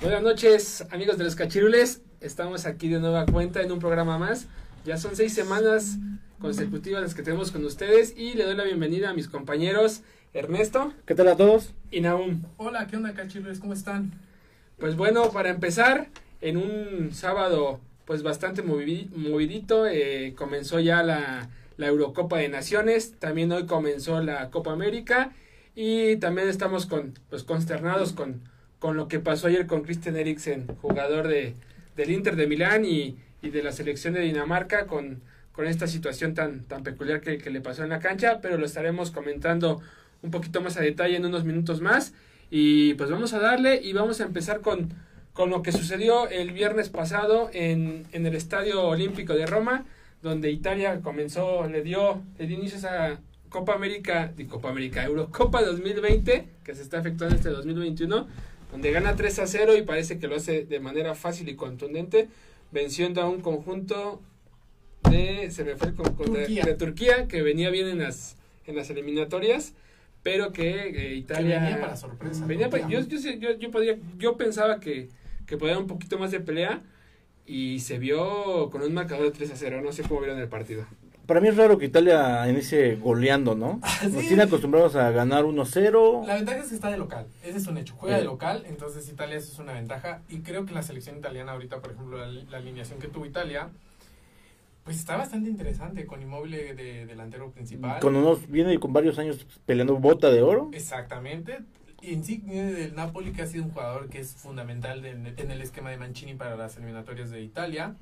Buenas noches, amigos de los cachirules. Estamos aquí de nueva cuenta en un programa más. Ya son seis semanas consecutivas las que tenemos con ustedes y le doy la bienvenida a mis compañeros Ernesto. ¿Qué tal a todos? Y Naum. Hola, ¿qué onda, cachirules? ¿Cómo están? Pues bueno, para empezar, en un sábado pues bastante movidito, eh, comenzó ya la, la Eurocopa de Naciones, también hoy comenzó la Copa América y también estamos con, pues, consternados con, con lo que pasó ayer con Christian Eriksen, jugador de, del Inter de Milán y, y de la selección de Dinamarca, con, con esta situación tan, tan peculiar que, le pasó en la cancha, pero lo estaremos comentando un poquito más a detalle en unos minutos más. Y pues vamos a darle y vamos a empezar con, con lo que sucedió el viernes pasado en, en el Estadio Olímpico de Roma, donde Italia comenzó, le dio, le dio inicio a Copa América, de Copa América, Eurocopa 2020, que se está efectuando este 2021, donde gana 3 a 0 y parece que lo hace de manera fácil y contundente, venciendo a un conjunto de, se me fue el Turquía. De, Turquía, que venía bien en las, en las eliminatorias, pero que eh, Italia... Que venía para sorpresa. Venía para, yo, yo, yo, yo, podía, yo pensaba que, que podía un poquito más de pelea y se vio con un marcador de 3 a 0, no sé cómo vieron el partido. Para mí es raro que Italia inicie goleando, ¿no? ¿Sí? Nos tiene acostumbrados a ganar 1-0. La ventaja es que está de local, ese es un hecho, juega de local, entonces Italia eso es una ventaja y creo que la selección italiana ahorita, por ejemplo, la, la alineación que tuvo Italia, pues está bastante interesante con Inmóvil de delantero principal. Con unos, viene con varios años peleando bota de oro. Exactamente. Insigne del Napoli, que ha sido un jugador que es fundamental de, en el esquema de Mancini para las eliminatorias de Italia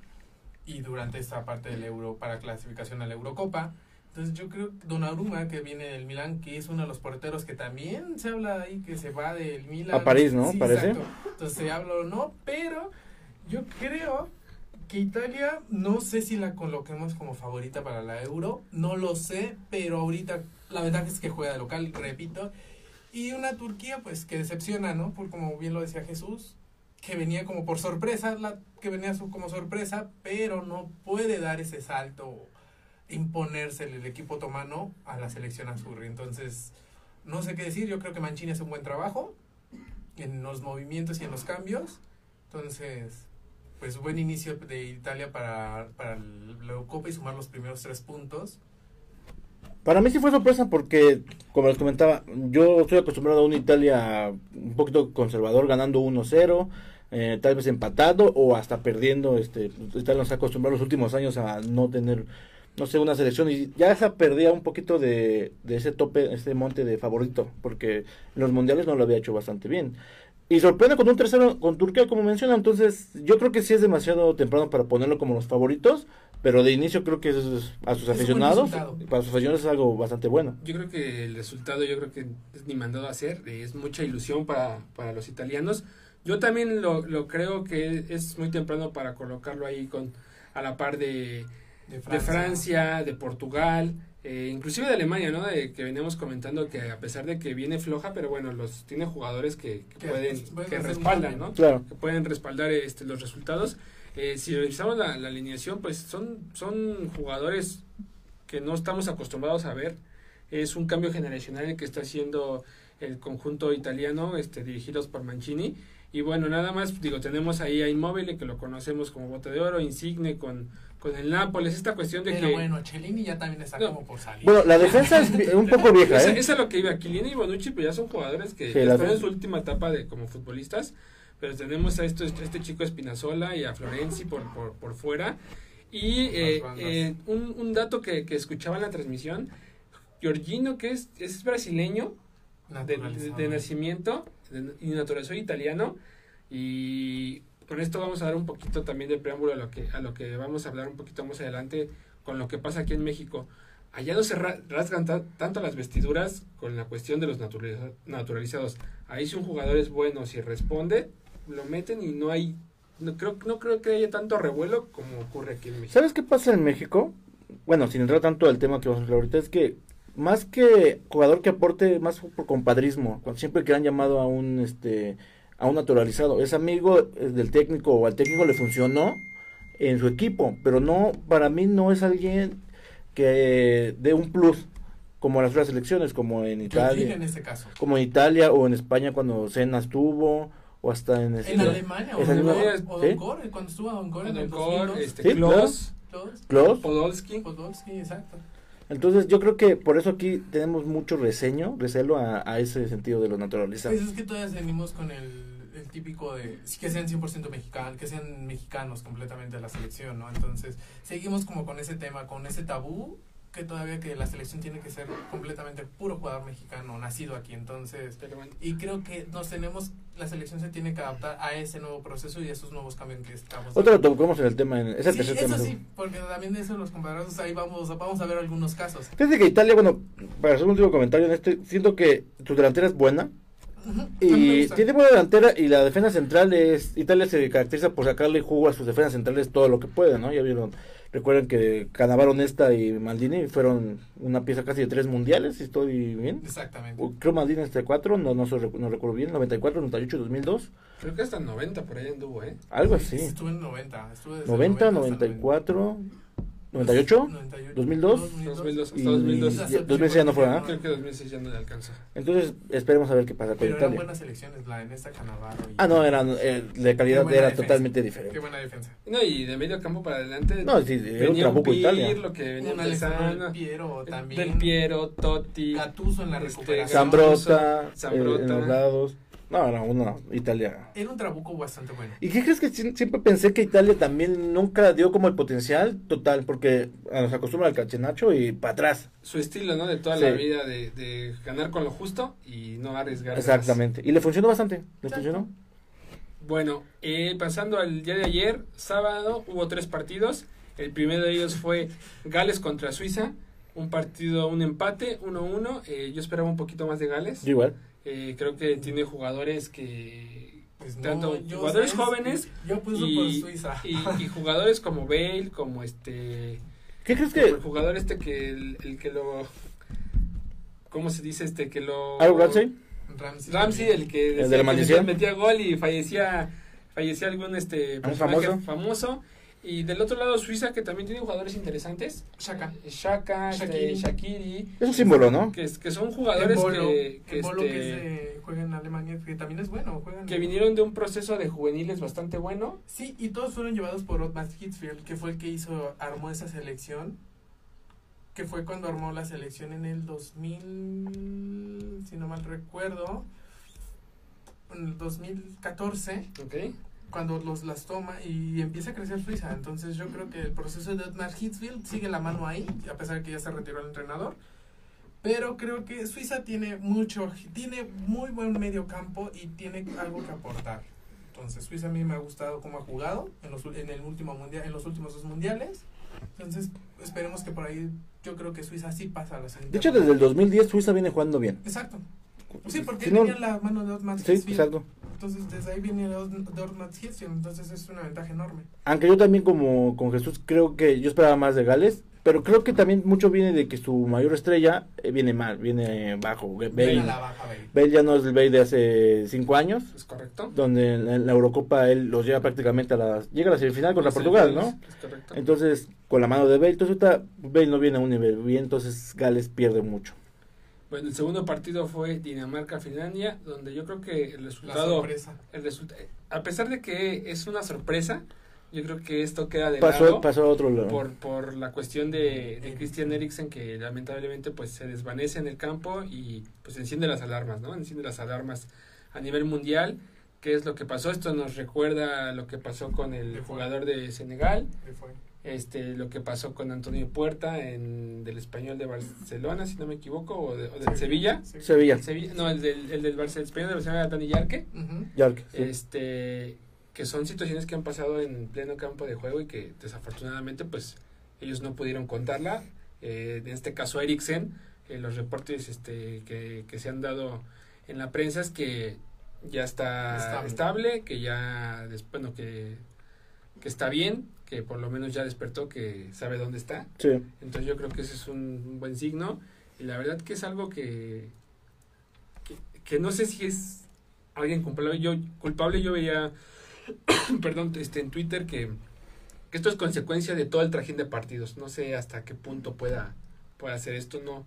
y durante esta parte del Euro para clasificación a la Eurocopa. Entonces yo creo que Donnarumma, que viene del Milan, que es uno de los porteros que también se habla ahí que se va del Milan. A París, ¿no? Sí, Parece. Exacto. Entonces se habla o no, pero yo creo que Italia, no sé si la coloquemos como favorita para la Euro, no lo sé, pero ahorita la verdad es que juega de local, repito. Y una Turquía, pues, que decepciona, ¿no? Por como bien lo decía Jesús, que venía como por sorpresa, la, que venía como sorpresa, pero no puede dar ese salto, imponerse el equipo otomano a la selección azul. Entonces, no sé qué decir, yo creo que Mancini hace un buen trabajo en los movimientos y en los cambios. Entonces, pues buen inicio de Italia para, para la Eurocopa y sumar los primeros tres puntos. Para mí sí fue sorpresa porque, como les comentaba, yo estoy acostumbrado a una Italia un poquito conservador, ganando 1-0, eh, tal vez empatado o hasta perdiendo. Este, Italia nos ha acostumbrado los últimos años a no tener, no sé, una selección y ya esa perdía un poquito de, de ese tope, ese monte de favorito, porque en los mundiales no lo había hecho bastante bien. Y sorprende con un tercero con Turquía, como menciona. Entonces, yo creo que sí es demasiado temprano para ponerlo como los favoritos. Pero de inicio creo que es, a sus Es aficionados, para sus aficionados es algo bastante bueno. Yo creo que el resultado, yo creo que es ni mandado a hacer, es mucha ilusión para, para los italianos. Yo también lo, lo creo que es muy temprano para colocarlo ahí con a la par de, De de Francia. De Portugal, eh, inclusive de Alemania, ¿no? De que veníamos comentando que a pesar de que viene floja, pero bueno, los tiene jugadores que, que Que pueden, pueden que respaldan. ¿no? Claro. que pueden respaldar este, los resultados. Eh, si revisamos la, la alineación, pues son, son jugadores que no estamos acostumbrados a ver. Es un cambio generacional el que está haciendo el conjunto italiano, este, dirigidos por Mancini. Y bueno, nada más, digo, tenemos ahí a Immobile, que lo conocemos como bote de oro, Insigne con, con el Nápoles, esta cuestión de Pero que... bueno, Cellini ya también está No. como por salir. Bueno, la defensa es un poco vieja, ¿eh? esa es lo que iba. Chiellini y Bonucci, pues ya son jugadores que Sí, están en su última etapa de como futbolistas. Pero tenemos a esto, este chico Espinazola y a Florenzi por, por, por fuera. Y eh, eh, un, un dato que, que escuchaba en la transmisión: Giorgino, que es, es brasileño de, de- de nacimiento y naturalizó italiano. Y con esto vamos a dar un poquito también de preámbulo a lo que, a lo que vamos a hablar un poquito más adelante con lo que pasa aquí en México. Allá no se ra- rasgan ta- tanto las vestiduras con la cuestión de los naturaliza- naturalizados. Ahí si un jugador es bueno, si responde, lo meten y no hay, no creo, no creo que haya tanto revuelo como ocurre aquí en México. ¿Sabes qué pasa en México? Bueno, sin entrar tanto al tema que vamos a hablar ahorita, es que más que jugador que aporte, más por compadrismo, cuando siempre que han llamado a un este a un naturalizado, es amigo eh, del técnico o al técnico le funcionó en su equipo, pero no, para mí no es alguien que dé un plus. como las otras selecciones, como en Italia, este caso. como en Italia o en España cuando Senna estuvo, o hasta en... este- En Alemania, o ¿Es Don Alemania? Cor- o ¿Sí? Don Cor, cuando estuvo a Don Cor en el Adencor, 2002. este, Sí, Klos. Podolski. Podolski, exacto. Entonces yo creo que por eso aquí tenemos mucho reseño, recelo a, a ese sentido de los naturalizados. Pues es que todavía seguimos con el, el típico de que sean 100% mexicanos, que sean mexicanos completamente de la selección, ¿no? Entonces, seguimos como con ese tema, con ese tabú que todavía que la selección tiene que ser completamente puro jugador mexicano, nacido aquí. Entonces, y creo que nos tenemos, la selección se tiene que adaptar a ese nuevo proceso y a esos nuevos cambios que estamos. Otra lo tocamos en el tema, en, es el Sí, tercer eso tema. sí, porque también de eso los comparados ahí vamos, vamos a ver algunos casos. Fíjate que Italia, bueno, para hacer un último comentario en este, siento que su delantera es buena y tiene buena delantera y la defensa central es, Italia se caracteriza por sacarle jugo a sus defensas centrales todo lo que puede, ¿no? Ya vieron, recuerden que Cannavaro Nesta y Maldini fueron una pieza casi de tres mundiales, si estoy bien. Exactamente. Creo Maldini este cuatro, no, no, no recuerdo bien, 94, 98, 2002, creo que hasta 90 por ahí anduvo, ¿eh? algo así. Estuve en 90. Estuve desde 90, hasta 94, 98, 98, 2002, 2002, hasta y 2002. ya- 2006 ya no fue, ¿ah? Creo que 2006 ya no le alcanzó. Entonces esperemos a ver qué pasa con Pero eran Italia. buenas selecciones, la en esta Canavaro. y- Ah, no, eran, eh, de calidad Qué era defensa. totalmente Qué diferente. buena defensa. No, y de medio campo para adelante. No, sí, era un trabuco Italia. Pirlo que venía Un Alessandro empezando. Del Piero también. Del Piero, Totti. Gattuso en la Este, recuperación. Zambrota, Zambrota. eh, en los lados. No, era una Italia. Era un trabuco bastante bueno. ¿Y qué crees que si- siempre pensé que Italia también nunca dio como el potencial total? Porque ah, nos acostumbra al cachenacho y para atrás. Su estilo, ¿no? De toda Sí. la vida de, de ganar con lo justo y no arriesgar. más. Exactamente. Y le funcionó bastante. Le Exacto. funcionó. Bueno, eh, pasando al día de ayer, sábado, hubo tres partidos. El primero de ellos fue Gales contra Suiza. Un partido, un empate, 1-1. Eh, yo esperaba un poquito más de Gales. Yo igual. Eh, creo que tiene jugadores que... Pues no, Tanto yo, jugadores ¿sabes? jóvenes Yo puse por y, Suiza. y, y jugadores como Bale, como este... ¿Qué crees que el jugador este que el, el que lo... ¿Cómo se dice? Este que lo... Ramsey? Ramsey, Ramsey, el que ¿El de la decía que maldición? metía gol y fallecía fallecía algún este personaje famoso? famoso. Y del otro lado Suiza que también tiene jugadores interesantes Shaka. Shaka Shaqiri. Shakiri, Shakiri Es un símbolo, ¿no? que, que son jugadores Embolo, que que, Embolo, este, que es de- juega en Alemania, que también es bueno. Juega en- que vinieron de un proceso de juveniles bastante bueno Sí, y todos fueron llevados por Otmar Hitzfeld, que fue el que hizo, armó esa selección. Que fue cuando armó la selección en el 2000, si no mal recuerdo, en el 2014, ¿ok? Cuando los las toma y empieza a crecer Suiza. Entonces yo creo que el proceso de Otmar Hitzfeld sigue la mano ahí, a pesar de que ya se retiró el entrenador. Pero creo que Suiza tiene mucho, tiene muy buen medio campo y tiene algo que aportar. Entonces Suiza a mí me ha gustado cómo ha jugado en los, en el último mundial, en los últimos dos mundiales. Entonces esperemos que por ahí yo creo que Suiza sí pasa a la siguiente. De hecho, desde el 2010 Suiza viene jugando bien. Exacto. Sí, porque no- tenía la mano de Otmar Sí, exacto. Entonces desde ahí viene Hitzfeld. Entonces es una ventaja enorme. Aunque yo también como con Jesús creo que yo esperaba más de Gales, pero creo que también mucho viene de que su mayor estrella eh, viene mal, viene bajo. Bale, la baja, Bale. Bale ya no es el Bale de hace cinco años, es correcto donde en la, en la Eurocopa él los lleva prácticamente a la llega a la semifinal contra Sí, Portugal, es- ¿no? es correcto. Entonces con la mano de Bale, entonces Bale no viene a un nivel bien, entonces Gales pierde mucho. Bueno el segundo partido fue Dinamarca Finlandia donde yo creo que el La resultado sorpresa. el resulta- a pesar de que es una sorpresa yo creo que esto queda de Pasó, lado pasó a otro lado. por, por la cuestión de, de Christian Eriksen que lamentablemente pues se desvanece en el campo y pues enciende las alarmas, ¿no? Enciende las alarmas a nivel mundial. ¿Qué es lo que pasó? Esto nos recuerda lo que pasó con el jugador de Senegal, ¿Qué fue? Este lo que pasó con Antonio Puerta en del español de Barcelona, si no me equivoco, o, de, o del Sevilla. Sevilla, no, el del, el del Barcelona, el español de Barcelona, Dani Yarque sí. este que son situaciones que han pasado en pleno campo de juego y que desafortunadamente pues ellos no pudieron contarla Eh, en este caso Eriksen eh, los reportes este que, que se han dado en la prensa es que ya está Estable. estable, que ya bueno que que está bien que por lo menos ya despertó que sabe dónde está. Sí. entonces yo creo que ese es un, un buen signo. Y la verdad que es algo que, que que no sé si es alguien culpable. Yo culpable yo veía perdón este en Twitter que, que esto es consecuencia de todo el trajín de partidos. No sé hasta qué punto pueda pueda hacer esto. No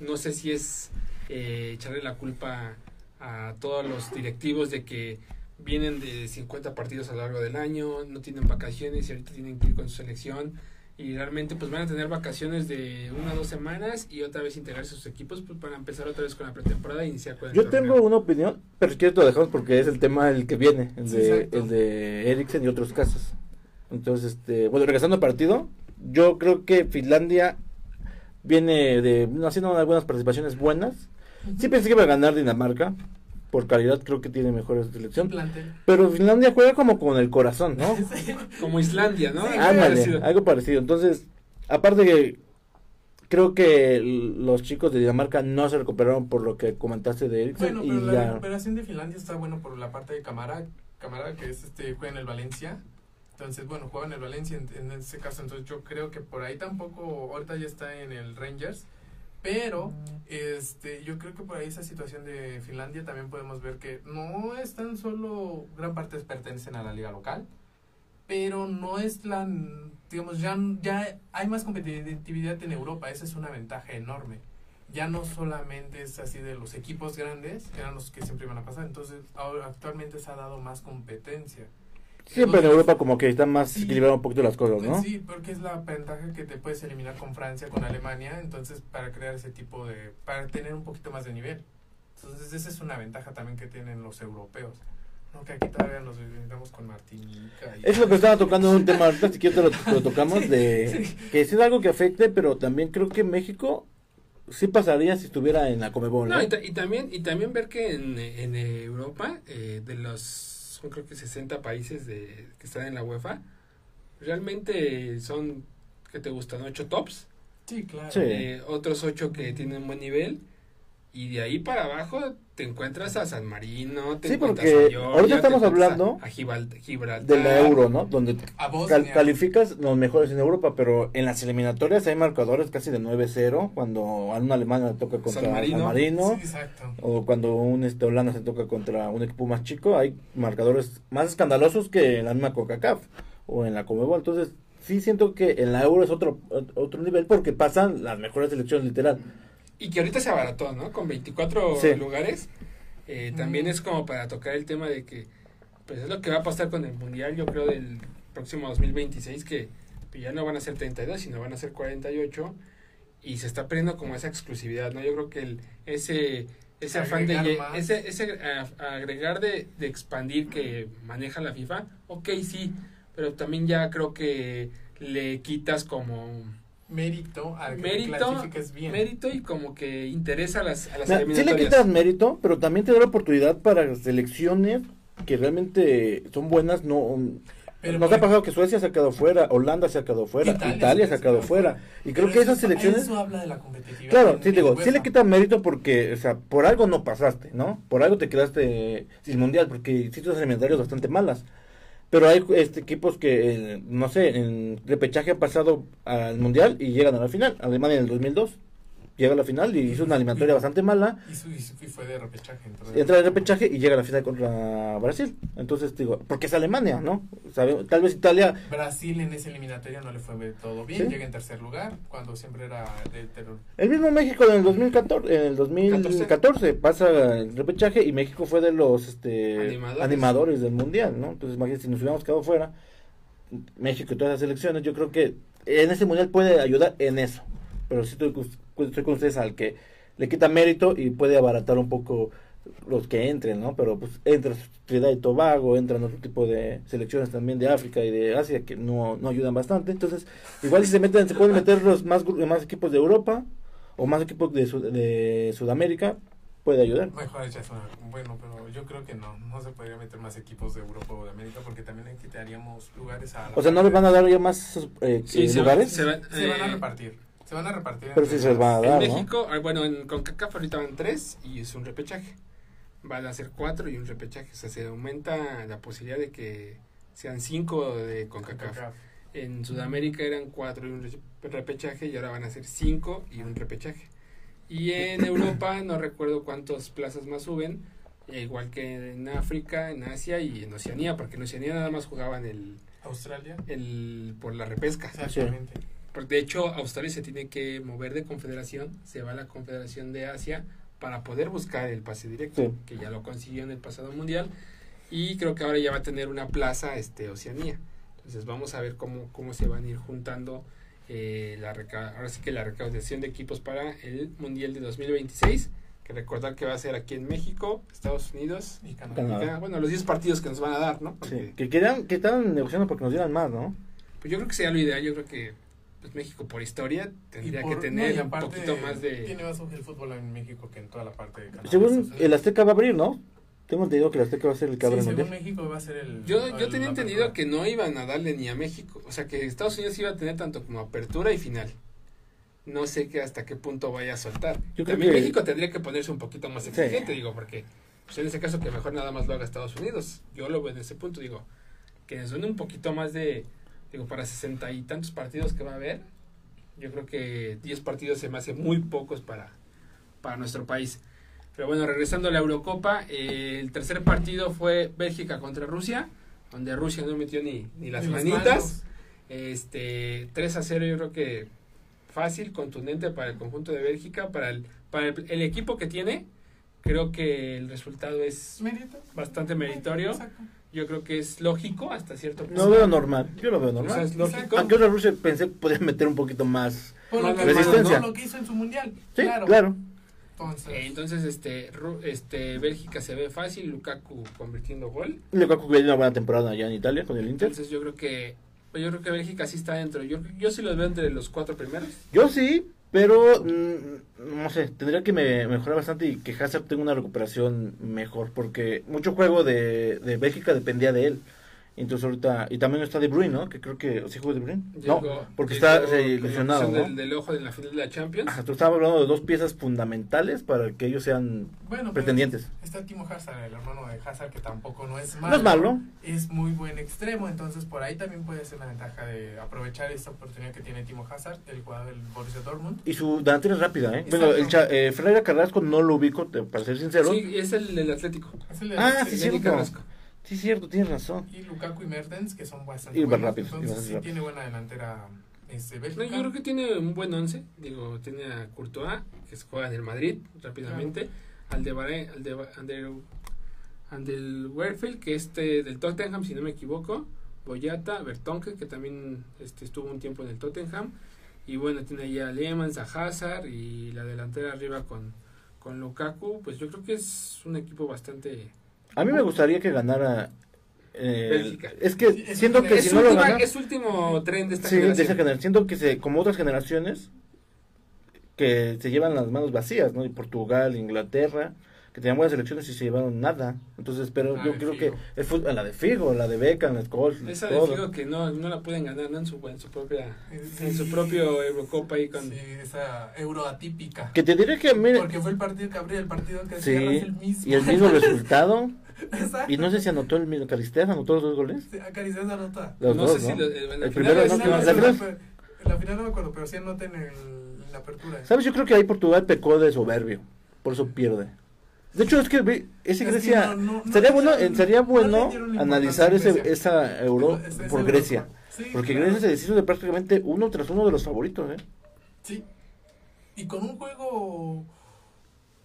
no sé si es eh, echarle la culpa a todos los directivos de que vienen de 50 partidos a lo largo del año, no tienen vacaciones y ahorita tienen que ir con su selección y realmente pues van a tener vacaciones de una o dos semanas y otra vez integrarse a sus equipos pues para empezar otra vez con la pretemporada e iniciar con el Yo torneo. tengo una opinión, pero si quieres lo dejamos porque es el tema el que viene, el de, el de Eriksen y otros casos. Entonces, este, bueno, regresando al partido, yo creo que Finlandia viene de haciendo algunas participaciones buenas. Sí pensé que iba a ganar Dinamarca, por calidad creo que tiene mejor selección. plantel. Pero Finlandia juega como con el corazón, ¿no? Como Islandia, ¿no? Sí, Algo Ándale, parecido. algo parecido. Entonces, aparte que creo que los chicos de Dinamarca no se recuperaron por lo que comentaste de Eriksen Bueno, y pero la ya. recuperación de Finlandia está bueno por la parte de Camara, Camara que es este juega en el Valencia. Entonces, bueno, juega en el Valencia en, en ese caso, entonces yo creo que por ahí tampoco ahorita ya está en el Rangers, pero este yo creo que por ahí esa situación de Finlandia también podemos ver que no es tan solo gran parte pertenecen a la liga local, pero no es la digamos ya ya hay más competitividad en Europa, esa es una ventaja enorme ya no solamente es así de los equipos grandes, eran los que siempre iban a pasar, entonces actualmente se ha dado más competencia. Siempre en Europa como que están más Sí. equilibradas un poquito las cosas, ¿no? Sí, porque es la ventaja que te puedes eliminar con Francia, con Alemania, entonces para crear ese tipo de, para tener un poquito más de nivel. Entonces esa es una ventaja también que tienen los europeos. No, que aquí todavía nos vivimos con Martinica. Y... Es lo que estaba tocando un tema ahorita, si quieres te lo, lo tocamos, de que sí es algo que afecte, pero también creo que México sí pasaría si estuviera en la Comebol, No, ¿eh? y, y también y también ver que en, en Europa eh, de los son creo que 60 países de que están en la UEFA realmente son que te gustan ocho tops Sí, claro. Sí. eh, otros ocho que tienen buen nivel y de ahí para abajo te encuentras a San Marino te Sí, encuentras porque a Georgia, ahorita estamos hablando a, a Gibral- Gibraltar De la Euro, ¿no? Donde A cal- calificas los mejores en Europa, pero en las eliminatorias hay marcadores casi de 9-0, cuando a un alemán le toca contra San San Marino. Sí, o cuando un este, Holanda se toca contra un equipo más chico, hay marcadores más escandalosos que en la misma CONCACAF o en la Comebol. Entonces, sí siento que en la Euro es otro otro nivel porque pasan las mejores selecciones literal. Y que ahorita se abarató, ¿no? Con 24 Sí. lugares. Eh, también Mm. es como para tocar el tema de que, pues es lo que va a pasar con el Mundial, yo creo, del próximo 2026, que ya no van a ser 32, sino van a ser 48. Y se está perdiendo como esa exclusividad, ¿no? Yo creo que el, ese, ese afán de... Más. Ese, ese a- agregar de, de expandir que maneja la FIFA, ok, sí, pero también ya creo que le quitas como Mérito al que mérito, clasifiques bien. mérito y como que interesa a las, a las sí le quitas mérito, pero también te da la oportunidad para selecciones que realmente son buenas, no... Pero Nos ha pasado que Suecia se ha quedado fuera, Holanda se ha quedado fuera, Italia Italia, se se ha quedado fuera. Y creo Pero que eso esas es- selecciones... Eso habla de la competitividad. Claro, sí digo, sí le quitan mérito porque, o sea, por algo no pasaste, ¿no? Por algo te quedaste sin mundial, porque hiciste unas eliminatorias bastante malas. Pero hay este, equipos que, eh, no sé, en repechaje han pasado al mundial y llegan a la final. Alemania en el 2002 llega a la final y hizo una eliminatoria bastante mala. Y, su, y fue de repechaje. Entra en repechaje y llega a la final contra Brasil. Entonces digo, porque es Alemania, ¿no? Sabe- tal vez Italia Brasil en esa eliminatoria no le fue todo bien, ¿Sí? llega en tercer lugar, cuando siempre era de terror. El mismo México en el 2014, en el 2014 pasa el repechaje y México fue de los este, Animadores. animadores. del mundial, ¿no? Entonces, imagínate, si nos hubiéramos quedado fuera, México y todas las selecciones, yo creo que en ese mundial puede ayudar en eso. Pero sí estoy, estoy con ustedes al que le quita mérito y puede abaratar un poco los que entren, ¿no? Pero pues entra Trinidad y Tobago, entran otro tipo de selecciones también de África y de Asia que no, no ayudan bastante. Entonces, igual si se meten, se pueden meter los más, gru- más equipos de Europa o más equipos de, Sud- de Sudamérica, puede ayudar. Mejor ya suena bueno, pero yo creo que no, no se podría meter más equipos de Europa o de América porque también le quitaríamos lugares a O sea, no les van a dar ya más eh, Sí, eh, se, lugares. se van, Se van a eh, repartir, se van a repartir. Pero sí se les van a dar. En ¿no? México, ah, bueno, en CONCACAF ahorita van tres y es un repechaje. Van a ser cuatro y un repechaje. O sea, se aumenta la posibilidad de que sean cinco de CONCACAF. CONCACAF. En Sudamérica eran cuatro y un re- repechaje y ahora van a ser cinco y un repechaje. Y en Europa no recuerdo cuántas plazas más suben, igual que en África, en Asia y en Oceanía, porque en Oceanía nada más jugaban el, Australia. el por la repesca. Exactamente. Porque de hecho Australia se tiene que mover de confederación, se va a la confederación de Asia para poder buscar el pase directo, Sí. que ya lo consiguió en el pasado mundial y creo que ahora ya va a tener una plaza este Oceanía. Entonces vamos a ver cómo, cómo se van a ir juntando eh, la ahora sí que la recaudación de equipos para el Mundial de 2026, que recordar que va a ser aquí en México, Estados Unidos, Y Canadá. Bueno, los 10 partidos que nos van a dar, ¿no? Porque, Sí, que querían, que estaban negociando porque nos dieran más, ¿no? Pues yo creo que sería lo ideal, yo creo que pues, México por historia tendría por- que no, tener un poquito más de... Tiene más el fútbol en México que en toda la parte de Canadá. Según el Azteca va a abrir, ¿no? Tengo entendido que el Azteca va a ser el abre Sí, según. México va a ser el. Yo, el- yo tenía entendido apertura. que no iban a darle ni a México, o sea que Estados Unidos iba a tener tanto como apertura y final. No sé que hasta qué punto vaya a soltar. Yo creo También que- México tendría que ponerse un poquito más Sí. exigente, digo, porque pues, en ese caso que mejor nada más lo haga Estados Unidos. Yo lo veo en ese punto, digo, que nos suene un poquito más de, digo, para sesenta y tantos partidos que va a haber, yo creo que 10 partidos se me hace muy pocos para, para nuestro país. Pero bueno, regresando a la Eurocopa, eh, el tercer partido fue Bélgica contra Rusia, donde Rusia no metió ni, ni las Ni manitas. Este, 3 a 0 yo creo que fácil, contundente para el conjunto de Bélgica, para el, para el, el equipo que tiene, creo que el resultado es bastante meritorio. Exacto. Yo creo que es lógico hasta cierto punto. No veo normal, yo lo veo O sea, normal. es lógico. Aunque otra Rusia pensé que podía meter un poquito más. Lo que, resistencia. no, lo que hizo en su mundial. Sí, claro. claro. Entonces, Eh, entonces, este, Ru- este, Bélgica se ve fácil, Lukaku convirtiendo gol. Lukaku que viene una buena temporada allá en Italia con el Inter. Entonces yo creo que, yo creo que Bélgica sí está dentro. Yo, yo sí los veo entre los cuatro primeros. Yo sí, pero mm, no sé, tendría que me, mejorar bastante y que Hazard tenga una recuperación mejor, porque mucho juego de, de Bélgica dependía de él. Entonces ahorita, y también está De Bruyne, ¿no? Que creo que sí juega De Bruyne. No, Llegó- porque llegó está lesionado, ¿no? Del, del ojo de la final de la Champions. Ajá, tú estabas hablando de dos piezas fundamentales para que ellos sean bueno, pretendientes. Está Timo Hazard, el hermano de Hazard, que tampoco no es malo. No es malo. Es muy buen extremo, entonces por ahí también puede ser la ventaja de aprovechar esta oportunidad que tiene Timo Hazard, el jugador del Borussia Dortmund. Y su delantera es rápida, ¿eh? Bueno, el cha- eh, Ferreira Carrasco no lo ubico, para ser sincero. Sí, Sí, es el del Atlético. Es el de- Ah, el sí, de- cierto. Carrasco. cierto, tienes razón. Y Lukaku y Mertens, que son bastante Y buenos. y Entonces sí tiene buena delantera este, No, yo creo que tiene un buen once. Digo, tiene a Courtois, que se juega en el Madrid rápidamente. Al de Bare, al de Ander, Andel Werfield, que este del Tottenham, si no me equivoco. Boyata, Bertonke, que también este, estuvo un tiempo en el Tottenham. Y bueno, tiene ahí a Lemans, a Hazard y la delantera arriba con, con Lukaku. Pues yo creo que es un equipo bastante... A mí me gustaría que ganara. eh, es que Sí, es siento que que es, si su no lo última- gana. es último tren de esta Sí, de generación. esa generación. Siento que se, como otras generaciones, que se llevan las manos vacías, ¿no? Y Portugal, Inglaterra, que tenían buenas selecciones y se llevaron nada. Entonces, pero La yo de creo Figo. que el fútbol, la de Figo, la de Beckham, la de Scholes, Esa de todo. Figo que no, no la pueden ganar ¿no? en, su, en su propia Sí. en su propio Eurocopa ahí con Sí, esa euro atípica. Que te diré que mí, Porque fue el partido que abrió el partido que sí, cierra, es el mismo. y el mismo resultado. Exacto. Y no sé si anotó el mismo Caristeas, anotó los dos goles. Sí, anota. Los no dos, sé si ¿no? lo- eh, en la El final primero no, la, la final, final- en la final no me acuerdo, pero sí anota en, el, en la apertura. ¿Sabes? Yo creo que ahí Portugal pecó de soberbio. Por eso pierde. De hecho, es que ve- ese Es Grecia. no- no- no sería bueno, dieron- sería no bueno analizar ese, esa euro Es- es por. Grecia. Sí, Porque claro. Grecia se deshizo de prácticamente uno tras uno de los favoritos. ¿eh? Sí. Y con un juego.